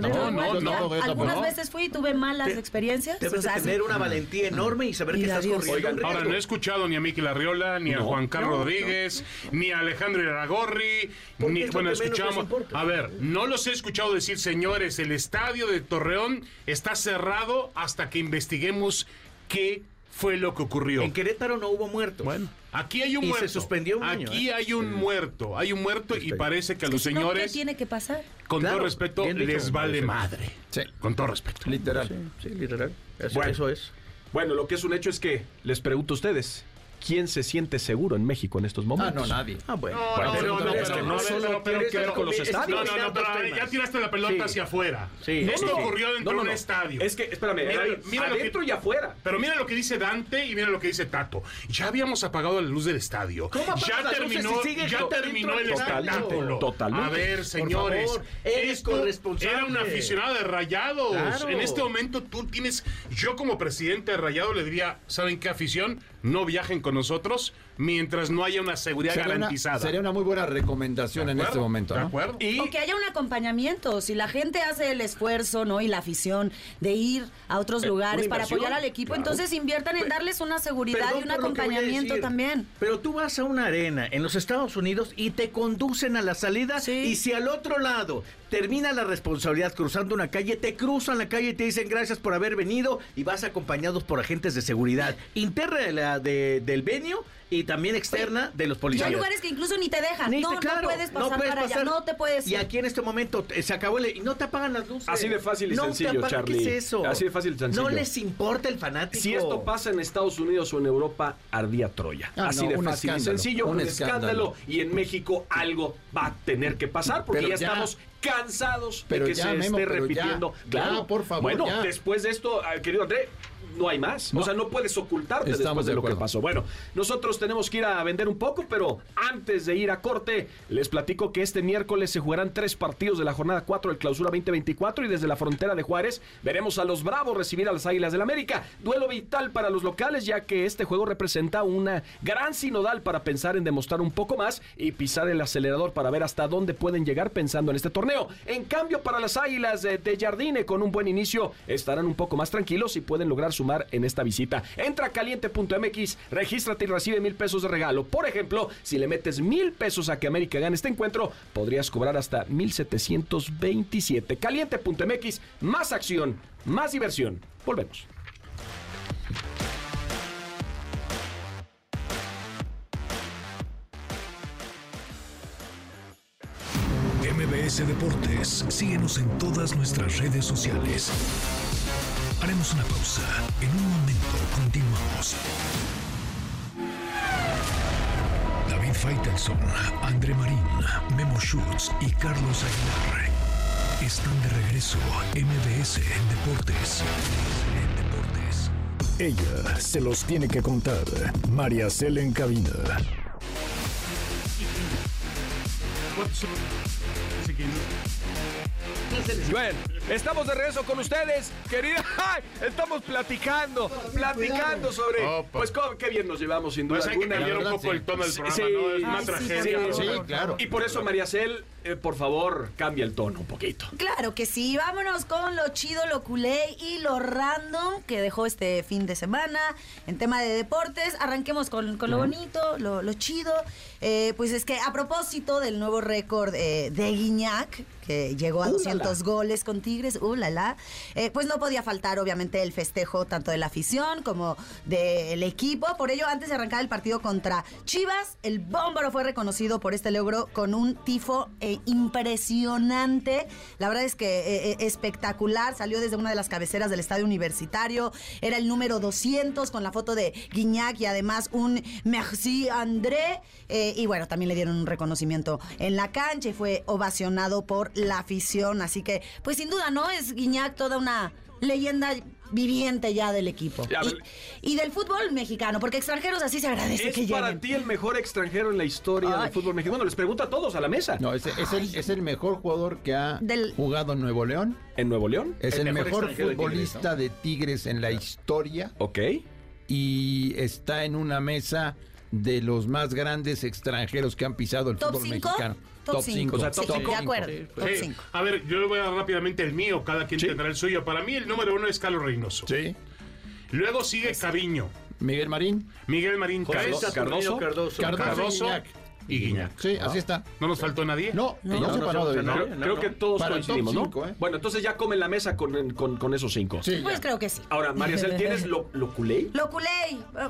Algunas veces fui y tuve malas Te- experiencias. O sea, tener una valentía enorme y saber Y que estás corriendo Ahora, no he escuchado ni a Miki Larriola, ni a Juan Carlos Rodríguez, ni a Alejandro Iragorri, ni, bueno, escuchamos. A ver, no los he escuchado decir, señores, el estadio de Torreón está cerrado hasta que investiguemos qué fue lo que ocurrió. En Querétaro no hubo muertos. Bueno, aquí hay un Y se muerto. suspendió un año, Aquí ¿eh? hay un muerto. Hay un muerto y parece que a los no, ¿qué señores, tiene que pasar? con Claro, todo respeto, les vale madre. Sí, Con todo respeto. literal. Sí, literal. Eso, Bueno. eso es. Bueno, lo que es un hecho es que les pregunto a ustedes, ¿quién se siente seguro en México en estos Ah, momentos? no, nadie. Ah, bueno. No, Bueno, no, pero no, no, no, es que no, no solo no, tiene pero que ver con los es- estadios. No, no, no, pero ya tiraste la pelota Sí. hacia afuera. Sí, Esto sí, sí. ocurrió dentro No, no, de no. un estadio. Es que, espérame, Mira, David, mira lo que- adentro y afuera. Pero mira lo que dice Dante y mira lo que dice Tato. Ya habíamos apagado la luz del estadio. ¿Cómo Ya terminó, si sigue ya terminó el estadio? espectáculo. Totalmente. A ver, señores, favor, eres esto corresponsable. era un aficionado de Rayados. Claro. En este momento tú tienes, yo como presidente de Rayado le diría, ¿saben qué afición? No viajen con nosotros mientras no haya una seguridad Sería una, garantizada. sería una muy buena recomendación ¿De en acuerdo? este momento. ¿De ¿no? acuerdo? Y O que haya un acompañamiento. Si la gente hace el esfuerzo, ¿no? Y la afición de ir a otros Eh, lugares para apoyar al equipo, claro. entonces inviertan en darles una seguridad y un acompañamiento decir, también. Pero tú vas a una arena en los Estados Unidos y te conducen a la salida Sí. y si al otro lado termina la responsabilidad cruzando una calle, te cruzan la calle y te dicen gracias por haber venido y vas acompañados por agentes de seguridad interna de la, de- del venio y también externa de los Y policías. hay lugares que incluso ni te dejan. Ni no, te- claro, no puedes pasar para allá. No te puedes Y ir. aquí en este momento eh, se acabó el... Y no te apagan las luces. Así de fácil y No sencillo, Charlie. ¿Qué es eso? Así de fácil y sencillo. No les importa el fanático. Si esto pasa en Estados Unidos o en Europa, ardía Troya. Ah, Así no, de fácil y sencillo, un, un escándalo. escándalo. Y en México algo va a tener que pasar porque Pero ya, ya. estamos cansados Pero de que ya, se Memo, esté repitiendo. ya, claro, por favor, Bueno, ya. después de esto, ah, querido André, no hay más. O sea, no puedes ocultarte Estamos después de, de lo que pasó. Bueno, nosotros tenemos que ir a vender un poco, pero antes de ir a corte, les platico que este miércoles se jugarán tres partidos de la jornada 4 del Clausura 2024 y desde la frontera de Juárez veremos a los Bravos recibir a las Águilas del América. Duelo vital para los locales, ya que este juego representa una gran sinodal para pensar en demostrar un poco más y pisar el acelerador para ver hasta dónde pueden llegar pensando en este torneo. En cambio, para las Águilas de, Jardine, con un buen inicio, estarán un poco más tranquilos y pueden lograr en esta visita. Entra a caliente.mx, regístrate y recibe mil pesos de regalo. Por ejemplo, si le metes mil pesos a que América gane este encuentro, podrías cobrar hasta 1727. Caliente.mx, más acción, más diversión. Volvemos. MBS Deportes, síguenos en todas nuestras redes sociales. Haremos una pausa. En un momento continuamos. David Faitelson, André Marín, Memo Schutz y Carlos Aguilar están de regreso. MBS Deportes. Deportes. Ella se los tiene que contar. María Cel en cabina. Bueno, estamos de regreso con ustedes, querida. ¡Ay! Estamos platicando, platicando sobre. Pues qué bien nos llevamos, sin duda Pues hay que alguna. cambiar un poco sí. el tono del programa, sí. ¿no? Es una Ay, sí, tragedia. por ¿no? Sí, claro. Y por eso, María Cel, eh, por favor, cambia el tono un poquito. Claro que sí, vámonos con lo chido, lo culé y lo random que dejó este fin de semana en tema de deportes. Arranquemos con, con lo bonito, lo, lo chido. Eh, pues es que a propósito del nuevo récord eh, de Guiñac, que llegó a ¡Uh, la, 200 goles con Tigres, uh, la, la, eh, pues no podía faltar obviamente el festejo tanto de la afición como del equipo. Por ello, antes de arrancar el partido contra Chivas, el Bómbaro fue reconocido por este logro con un tifo impresionante. La verdad es que eh, eh, espectacular. Salió desde una de las cabeceras del estadio universitario. Era el número 200 con la foto de Guiñac y además un Merci André. Eh, y bueno, también le dieron un reconocimiento en la cancha y fue ovacionado por la afición. Así que, pues sin duda, ¿no? Es Guiñac toda una leyenda viviente ya del equipo. Ya. Y, y del fútbol mexicano, porque extranjeros así se agradece ¿Es que para lleguen. ti el mejor extranjero en la historia Ay. del fútbol mexicano? Bueno, les pregunto a todos a la mesa. No, es, es el, es el mejor jugador que ha Del- jugado en Nuevo León. ¿En Nuevo León? Es el, El mejor mejor, extranjero de Tigres, futbolista de Tigres en la historia Ok. y está en una mesa de los más grandes extranjeros que han pisado el ¿Top fútbol cinco? mexicano. Top cinco. O sea, top Sí, cinco. de acuerdo. Top Sí. 5. A ver, yo le voy a dar rápidamente el mío, cada quien Sí. tendrá el suyo. Para mí el número uno es Carlos Reynoso. Sí. Luego sigue Caviño, Miguel Marín, Miguel Marín Carlos- Caes, Cardoso. Cardoso. Cardoso, Cardoso. Y Guiñac. Sí, así está. ¿No nos faltó nadie? No, no, no, no, David, no, no. Creo, creo que todos Para el top coincidimos, ¿no? cinco, ¿eh? Bueno, entonces ya come la mesa con, con, con esos cinco. Sí, Pues ya. creo que sí. Ahora, María Cel, ¿tienes lo, lo culé? Lo culé,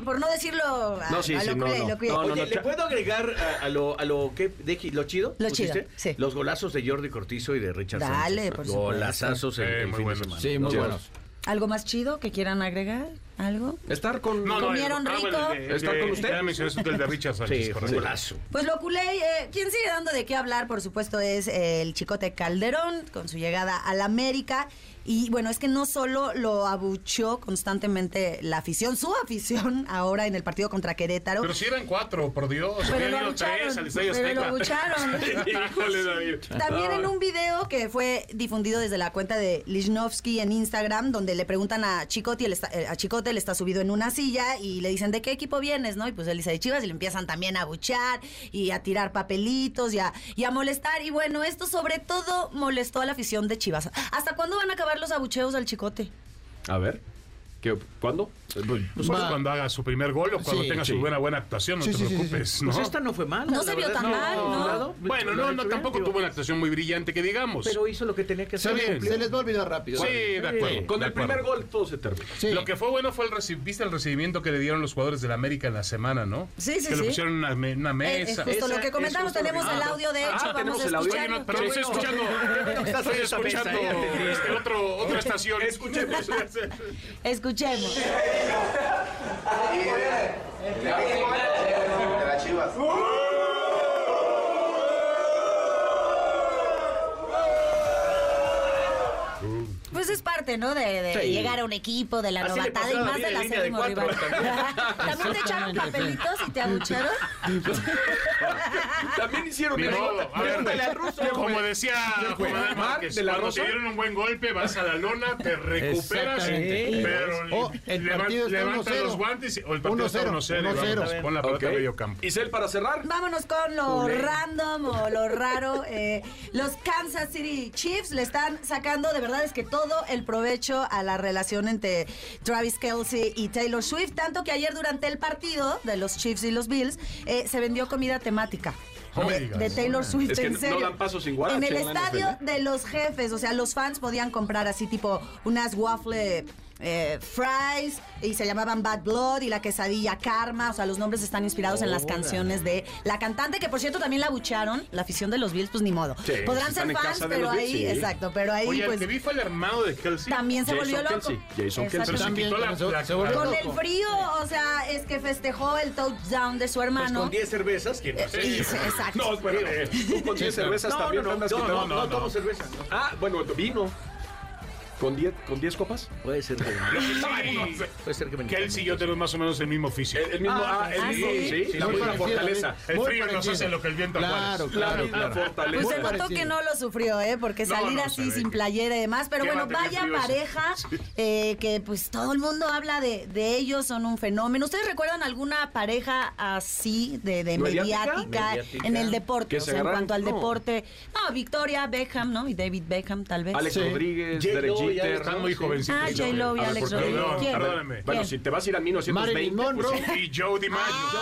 por no decirlo a, No, sí, a sí, lo no, culé, no. lo culé. No, no, Oye, no, ¿le cha- puedo agregar a, a lo, a lo, que, de, lo chido? Lo ¿Pusiste? chido, sí. Los golazos de Jordi Cortizo y de Richard Dale, Sánchez. por supuesto. Golazazos el, Eh, el muy fin de buenos. semana. Sí, muy Sí. buenos. ¿Algo más chido que quieran agregar? ¿Algo? Estar con... No, no, ¿Comieron ah, rico? bueno, el de- ¿Estar de- con usted? Ya mencionaste el de Richard Sánchez. Sí, correcto. Pues lo culé, eh, quien sigue dando de qué hablar, por supuesto, es eh, el Chicote Calderón, con su llegada al América. Y bueno, es que no solo lo abucheó constantemente la afición, su afición, ahora en el partido contra Querétaro. Pero si eran cuatro, por Dios. Pero lo tres abucharon, pero lo abucharon. También en un video que fue difundido desde la cuenta de Lichnowsky en Instagram, donde le preguntan a Chicote, está, eh, a Chicote, él está subido en una silla y le dicen, ¿de qué equipo vienes? ¿no? Y pues él dice de Chivas y le empiezan también a abuchar y a tirar papelitos y a, y a molestar. Y bueno, esto sobre todo molestó a la afición de Chivas. ¿Hasta cuándo van a acabar los abucheos al Chicote? A ver. ¿Qué, ¿Cuándo? Pues Va. cuando haga su primer gol o cuando Sí, tenga sí. su buena buena actuación, no Sí, te sí, sí, sí. preocupes, ¿no? Pues esta no fue mala. No la se vio verdad, tan mal, ¿no? lado, Bueno, lo no, no tampoco tuvo una actuación muy brillante que digamos. Pero hizo lo que tenía que Se, hacer. bien. se les va a olvidar rápido. sí, de acuerdo. Con de el acuerdo. primer gol todo se termina. Sí. Lo que fue bueno fue el reci- viste el recibimiento que le dieron los jugadores del América en la semana, ¿no? Sí, sí, que le sí. pusieron una, me- una Eh, es mesa. justo lo que es comentamos, justo lo tenemos que- el audio de Ah, hecho, vamos tenemos a el audio. Oye, escucharlo. no, pero estoy escuchando, estoy escuchando este, otro, otra estación. Escuchemos. Escuchemos. Pues es parte, ¿no? De, de Sí. llegar a un equipo, de la Así novatada y más de acérrimo rival. cuatro ¿También te echaron papelitos y te abucharon? También hicieron modo, ver, Pregúntale al ruso. como decía? Juan ¿Marc Márquez, de la cuando te dieron un buen golpe, vas a la lona, te recuperas, pero O el levan- partido está levanta 1-0. los guantes y- o el partido está 1-0, 1-0 y 1-0. vamos, pon la pelota medio campo. Isel, para cerrar. Vámonos con lo random o lo raro. Eh, los Kansas City Chiefs le están sacando, de verdad es que todo el provecho a la relación entre Travis Kelsey y Taylor Swift, tanto que ayer durante el partido de los Chiefs y los Bills eh, se vendió comida temática. De, Taylor Swift, Es que en no serio. dan paso sin guarache En el en estadio NFL. de los jefes, o sea, los fans podían comprar así tipo unas waffle eh, fries y se llamaban Bad Blood y la quesadilla Karma, o sea, los nombres están inspirados en las canciones de la cantante, que por cierto también la bucharon, la afición de los Bills, pues ni modo. Sí, Podrán ser fans, pero Bills, ahí, sí. exacto, pero ahí Oye, el pues que vi fue el hermano de Kelsey. también se Jason volvió loco. Kelsey, Jason Kelsey. Se quitó la, Con loco. el frío, o sea, es que festejó el touchdown de su Pues hermano. con 10 cervezas, ¿quién no sé? Y- exacto. No, espérame. Tú con 10 cervezas No, también no, no, no, quitando- no, no, tomo cerveza. no. Ah, bueno, vino. ¿Con 10 con 10 copas? Puede ser que, Sí, puede ser que me Kelsey y yo tenemos más o menos el mismo oficio. El, el mismo. Ah, el ah, mismo. sí. Sí, Sí, la misma fortaleza. El Muy frío nos hace lo que el viento Claro, claro, misma claro. fortaleza. Pues se notó que no lo sufrió, ¿eh? Porque No, salir no, así sin que- playera y demás. Pero bueno, vaya pareja eh, que pues todo el mundo habla de, de ellos, son un fenómeno. ¿Ustedes recuerdan alguna pareja así de, de ¿Mediática? en el deporte? ¿Que O se sea, en cuanto al No. deporte. No, Victoria Beckham, ¿no? Y David Beckham, tal vez. Alex Sí. Rodríguez, Derek ya Jeter. Están muy jovencitos. Ah, J-Lo y Alex. Rodríguez. Perdóname. Bueno, si te vas a ir a 1920. Marilyn Monroe. pues, Y Joe DiMaggio.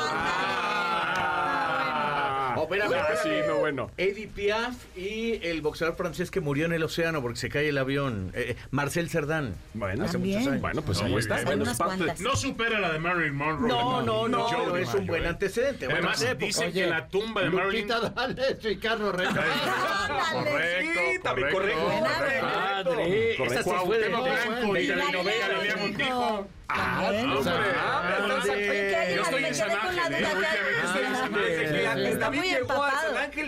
Ah, Oh, espérame, sí, espérame. no, bueno. Eddie Piaf y el boxeador francés que murió en el océano porque se cae el avión. eh, Marcel Cerdán. Bueno, hace También. muchos años. Bueno, pues No, ahí está. Bueno, Hay es unas parte- cuantas. No supera la de Marilyn Monroe. No, no, no, pero es un buen ¿eh? antecedente. Además, dicen Oye, que la tumba de Marilyn... Lupita Dale, Ricardo Reyes. Correcto, Sí, también correcto. Correcto. Madre, Correcto. esa sí fue de- Cuauhtémoc Blanco y Montijo. Ah, hombre. ¿qué Yo estoy en San Ángel, ¿eh?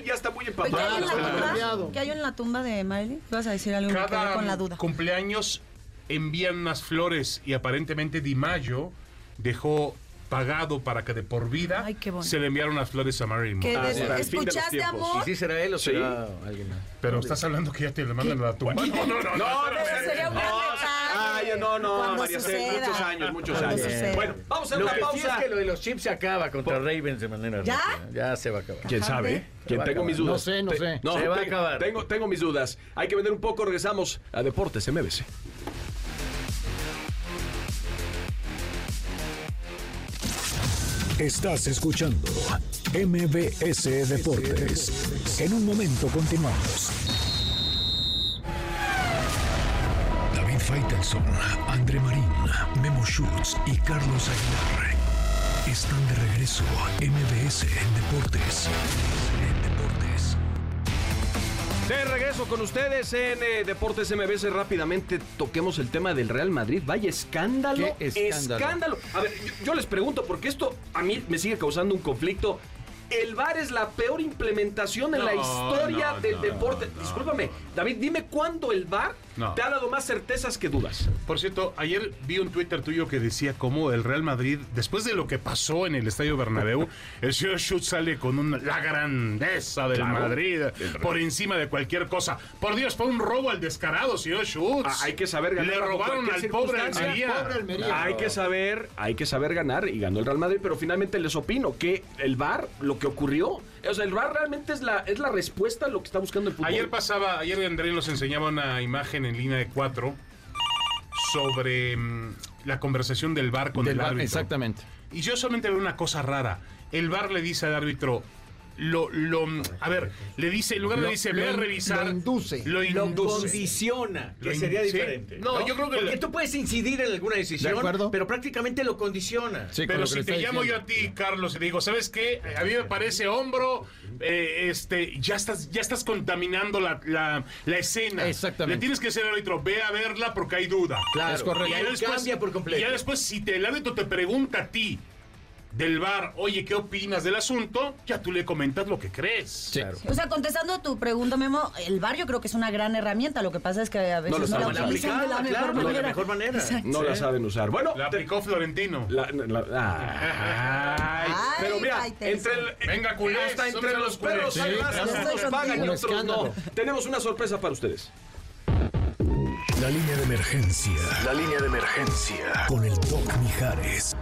ya está muy ¿Qué hay en empapado. la tumba? cambiado. ¿Qué hay en la tumba de Marilyn? ¿Vas a decir algo? Cada con la duda. cumpleaños envían unas flores y aparentemente Di Maggio dejó pagado para que de por vida Ay, se le enviaron las flores a Marilyn ¿Qué Monroe. des- hasta el fin de los ¿Escuchaste, tiempos. ¿Y amor? si será él o Sí. será alguien más? Pero estás hablando que ya te le mandan a la tumba. No, no, no. No, no, no, Cuando María Cel, suceda. muchos años, muchos años. suceda. Bueno, vamos a hacer Lo una que sí pausa. es que lo de los chips se acaba contra Ravens de manera ¿Ya? rápida. Ya se va a acabar. ¿Quién sabe? ¿Quién tengo mis dudas? No sé, no sé. No, Se va a acabar. Tengo, tengo mis dudas. Hay que vender un poco. Regresamos a Deportes MBC. Estás escuchando MBS Deportes. En un momento continuamos. Faitelson, André Marín, Memo Schutz y Carlos Aguilar están de regreso a MBS en Deportes. En Deportes. De regreso con ustedes en eh, Deportes MBS. Rápidamente toquemos el tema del Real Madrid. Vaya escándalo. ¿Qué escándalo? A ver, yo, yo les pregunto, porque esto a mí me sigue causando un conflicto. El VAR es la peor implementación en la historia no, del no, deporte. no. Discúlpame, David, dime cuándo el VAR No. te ha dado más certezas que dudas. Por cierto, ayer vi un Twitter tuyo que decía cómo el Real Madrid, después de lo que pasó en el Estadio Bernabéu, el señor Schutz sale con una- la grandeza del Claro. Madrid por encima de cualquier cosa. Por Dios, fue un robo al descarado, señor Schutz. Ah, hay que saber ganar Le robaron al pobre. Almería. Al pobre Almería. Hay que saber, hay que saber ganar y ganó el Real Madrid, pero finalmente les opino que el VAR, lo que ocurrió, o sea, el VAR realmente es la, es la respuesta a lo que está buscando el fútbol. Ayer pasaba, ayer André nos enseñaba una imagen en línea de cuatro sobre mm, la conversación del bar con Del el VAR, árbitro. exactamente. Y yo solamente veo una cosa rara. El bar le dice al árbitro, lo, lo, a ver, le dice, en lugar Lo- le dice, ve a lo- revisar. lo induce. Lo Lo induce. condiciona, que Lo in- sería sí. diferente. No, yo creo que Porque tú puedes incidir en alguna decisión, ¿De acuerdo? pero prácticamente lo condiciona. Sí, Pero lo si te llamo yo a ti, Carlos, y te digo, ¿sabes qué? A mí me parece hombro, eh, este, ya estás, ya estás contaminando la, la, la escena. Exactamente. Le tienes que decir al árbitro, ve a verla porque hay duda. Claro, Es correcto. y ahí cambia por completo. Y ya después, si te, el árbitro te pregunta a ti del bar, oye, ¿qué opinas del asunto? Ya tú le comentas lo que crees. Sí. O sea, contestando a tu pregunta, Memo, el bar yo creo que es una gran herramienta. Lo que pasa es que a veces No lo no, la saben utilizan de la mejor claro, de la manera. mejor manera. Exacto. No la saben usar. Bueno, La aplicó Florentino. la- la- ay, Ay, pero mira, entre el, Venga, culés, hasta ¿dónde entre los perros Sí, claro. Estoy pagan y otros no. Tenemos una sorpresa para ustedes. La línea de emergencia. La línea de emergencia. Con el Doc Mijares.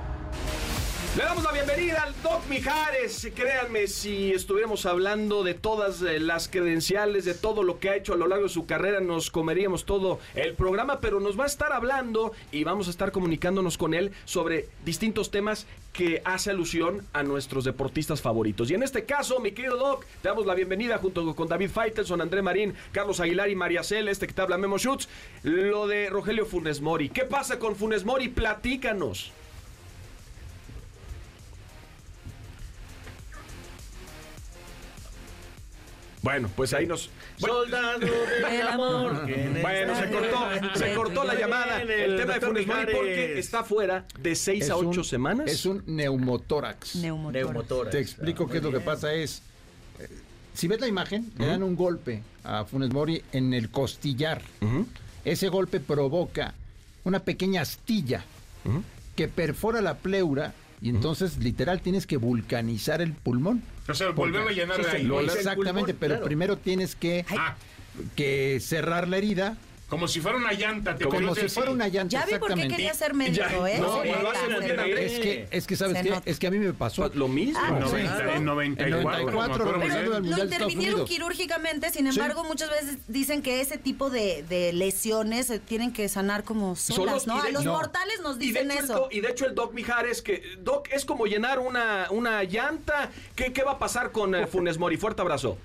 Le damos la bienvenida al Doc Mijares. Créanme, si estuviéramos hablando de todas eh, las credenciales, de todo lo que ha hecho a lo largo de su carrera, nos comeríamos todo el programa, pero nos va a estar hablando y vamos a estar comunicándonos con él sobre distintos temas que hace alusión a nuestros deportistas favoritos. Y en este caso, mi querido Doc, te damos la bienvenida junto con David Faitelson, André Marín, Carlos Aguilar y María Cel, este que te habla Memo Schutz, lo de Rogelio Funes Mori. ¿Qué pasa con Funes Mori? Platícanos. Bueno, pues ahí nos... Bueno, Soldado del amor. bueno, se cortó, se cortó la llamada. El tema de Funes Mori porque está fuera de 6 Es a 8 un- semanas. Es un neumotórax. Neumotórax. Neumotórax. Te explico Ah, qué es lo que pasa es, eh, si ves la imagen, le dan un golpe a Funes Mori en el costillar. Ese golpe provoca una pequeña astilla que perfora la pleura y entonces literal tienes que vulcanizar el pulmón. O sea, volverlo a llenar de Sí, aire. Exactamente, pulmón, pero claro. primero tienes que, Ah, que cerrar la herida como si fuera una llanta. Te como si fuera una llanta. Ya vi por qué exactamente. quería ser médico, ¿eh? no, lo hacen. Es que, es que ¿sabes qué? nota. Es que a mí me pasó. Lo mismo. Ah, En, no, 90, claro. en 94. En me 94 acuerdo muy regresando bien. del Lo intervinieron quirúrgicamente, sin embargo, muchas veces dicen que ese tipo de, de lesiones se tienen que sanar como solas, Solos ¿no? de- A los no. mortales nos dicen eso. y de hecho el Doc Mijares, que Doc es como llenar una, una llanta. ¿Qué, qué va a pasar con eh, Funes Mori? Fuerte abrazo.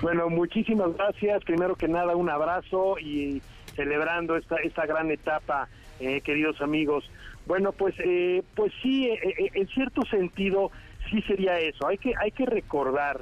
Bueno, muchísimas gracias. Primero que nada, un abrazo y celebrando esta, esta gran etapa, eh, queridos amigos. Bueno, pues, eh, pues sí, eh, eh, en cierto sentido, sí sería eso. Hay que, hay que recordar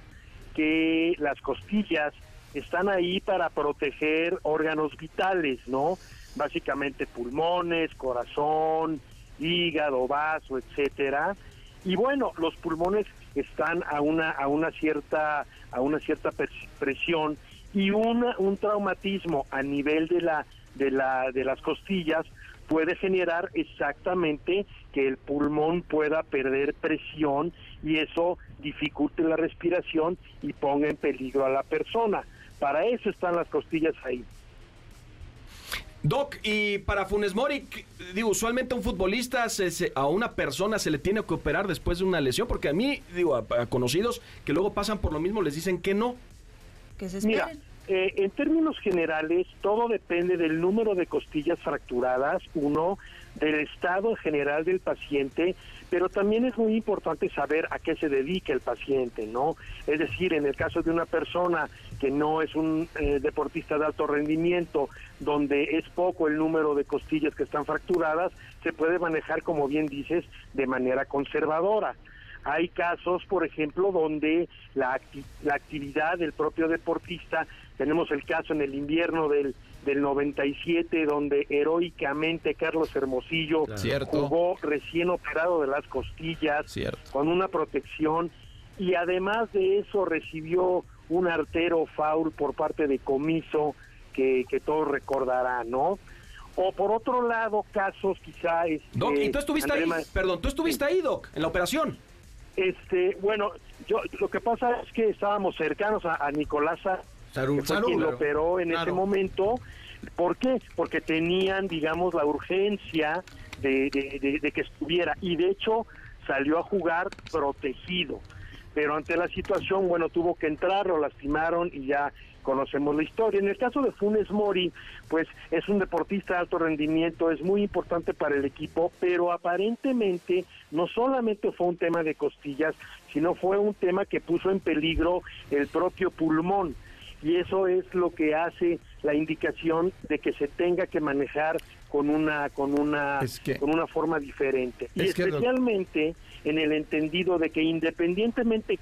que las costillas están ahí para proteger órganos vitales, ¿no? Básicamente pulmones, corazón, hígado, vaso, etcétera. Y bueno, los pulmones están a una a una cierta a una cierta pres- presión y una, un traumatismo a nivel de la de la de las costillas puede generar exactamente que el pulmón pueda perder presión y eso dificulte la respiración y ponga en peligro a la persona. Para eso están las costillas ahí. Doc, y para Funes Mori, ¿qué- digo, usualmente un futbolista, se- a una persona se le tiene que operar después de una lesión, porque a mí, digo, a conocidos que luego pasan por lo mismo, les dicen que no. Que se Mira, eh, en términos generales, todo depende del número de costillas fracturadas, uno, del estado general del paciente, pero también es muy importante saber a qué se dedica el paciente, ¿no? Es decir, en el caso de una persona que no es un eh, deportista de alto rendimiento, donde es poco el número de costillas que están fracturadas, se puede manejar, como bien dices, de manera conservadora. Hay casos, por ejemplo, donde la, acti- la actividad del propio deportista, tenemos el caso en el invierno del, del 97, donde heroicamente Carlos Hermosillo Cierto. jugó recién operado de las costillas, Cierto. con una protección, y además de eso recibió un artero foul por parte de Comiso, que, que todos recordarán, ¿no? O por otro lado, casos quizá... Este, Doc, ¿y tú estuviste ahí? André Perdón, ¿tú estuviste ahí, Doc, en la operación? Este, bueno, yo lo que pasa es que estábamos cercanos a, que fue salud, quien lo operó en ese momento. ¿Por qué? Porque tenían, digamos, la urgencia de, de- de- de que estuviera. Y de hecho salió a jugar protegido. Pero ante la situación, bueno, tuvo que entrar, lo lastimaron y ya conocemos la historia. En el caso de Funes Mori, pues es un deportista de alto rendimiento, es muy importante para el equipo, pero aparentemente no solamente fue un tema de costillas, sino fue un tema que puso en peligro el propio pulmón. Y eso es lo que hace la indicación de que se tenga que manejar con una con una Es que- con una forma diferente. Y Es especialmente en el entendido de que independientemente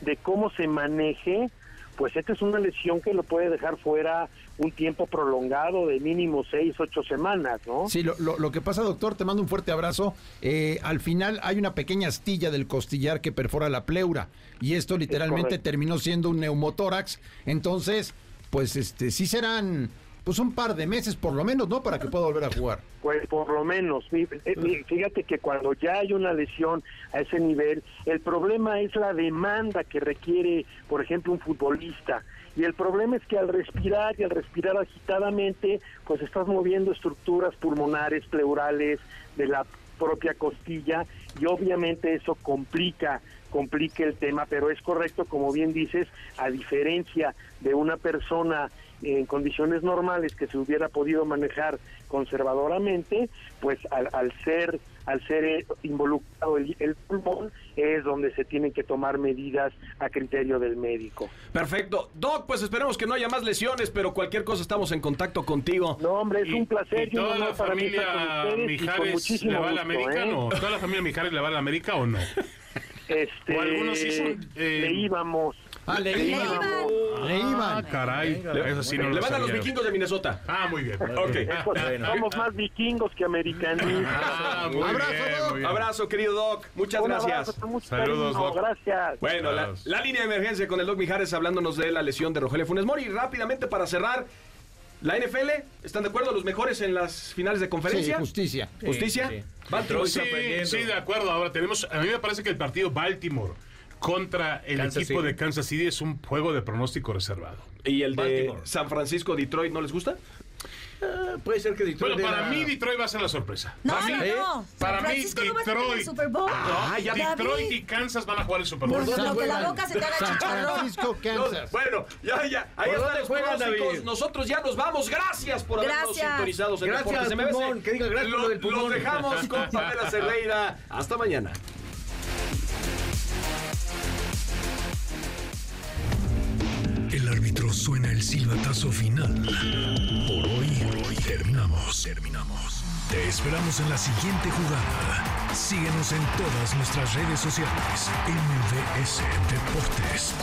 de cómo se maneje, pues esta es una lesión que lo puede dejar fuera un tiempo prolongado de mínimo seis, ocho semanas, ¿no? Sí, lo, lo- lo que pasa, doctor, te mando un fuerte abrazo. Eh, al final hay una pequeña astilla del costillar que perfora la pleura y esto literalmente terminó siendo un neumotórax. Entonces, pues este sí serán pues un par de meses por lo menos, ¿no? Para que pueda volver a jugar. Pues por lo menos, eh, fíjate que cuando ya hay una lesión a ese nivel, el problema es la demanda que requiere, por ejemplo, un futbolista. Y el problema es que al respirar y al respirar agitadamente, pues estás moviendo estructuras pulmonares, pleurales de la propia costilla y obviamente eso complica complica el tema, pero es correcto, como bien dices, a diferencia de una persona en condiciones normales que se hubiera podido manejar conservadoramente, pues al, al ser al ser eh, involucrado el, el pulmón es donde se tienen que tomar medidas a criterio del médico. Perfecto. Doc, pues esperemos que no haya más lesiones, pero cualquier cosa estamos en contacto contigo. No, hombre, es Y- un placer y toda la para mí Mijares le va a la América, ¿eh? ¿no? ¿Toda la familia Mijares le va a la América o no? Este, O algunos sí son, eh, le íbamos. Ah, le Le iban. Ah, caray. Eso sí no Le lo van a los vikingos de Minnesota. Ah, muy bien. Ok. Pues, Somos más vikingos que americanistas. Ah, muy Abrazo, bien, Doc. muy bien. Abrazo, querido Doc. Muchas Un gracias. abrazo con mucho Saludos, cariño, Doc. Gracias. Bueno, la, línea de emergencia con el Doc Mijares hablándonos de la lesión de Rogelio Funes Mori. Rápidamente para cerrar, la NFL, ¿están de acuerdo? ¿Los mejores en las finales de Sí, conferencia? justicia. ¿Justicia? Sí, sí. Baltimore. Sí, sí, de acuerdo. Ahora tenemos, a mí me parece que el partido Baltimore contra el Kansas equipo City. de Kansas City es un juego de pronóstico reservado. ¿Y el de Baltimore. San Francisco, Detroit, no les gusta? Ah, puede ser que Detroit Bueno, para mí Detroit va a ser la sorpresa. No, para mí, no, no. para San mí no Detroit, Super Bowl. Ah, ya Detroit David. y Kansas van a jugar el Super Por Bowl. lo que la boca se te haga chicharrón. Kansas. No, bueno, ya, ya. Ahí ¿Por están los juegan, pronósticos. David? Nosotros ya nos vamos. Gracias por habernos Gracias. sintonizados en Gracias, Deportes MBS. pulmón. Que diga gracias lo del pulmón. Los dejamos con Pamela Cerdeira. Hasta mañana. Árbitro suena el silbatazo final. Por hoy, hoy terminamos. Terminamos. Te esperamos en la siguiente jugada. Síguenos en todas nuestras redes sociales. MVS Deportes.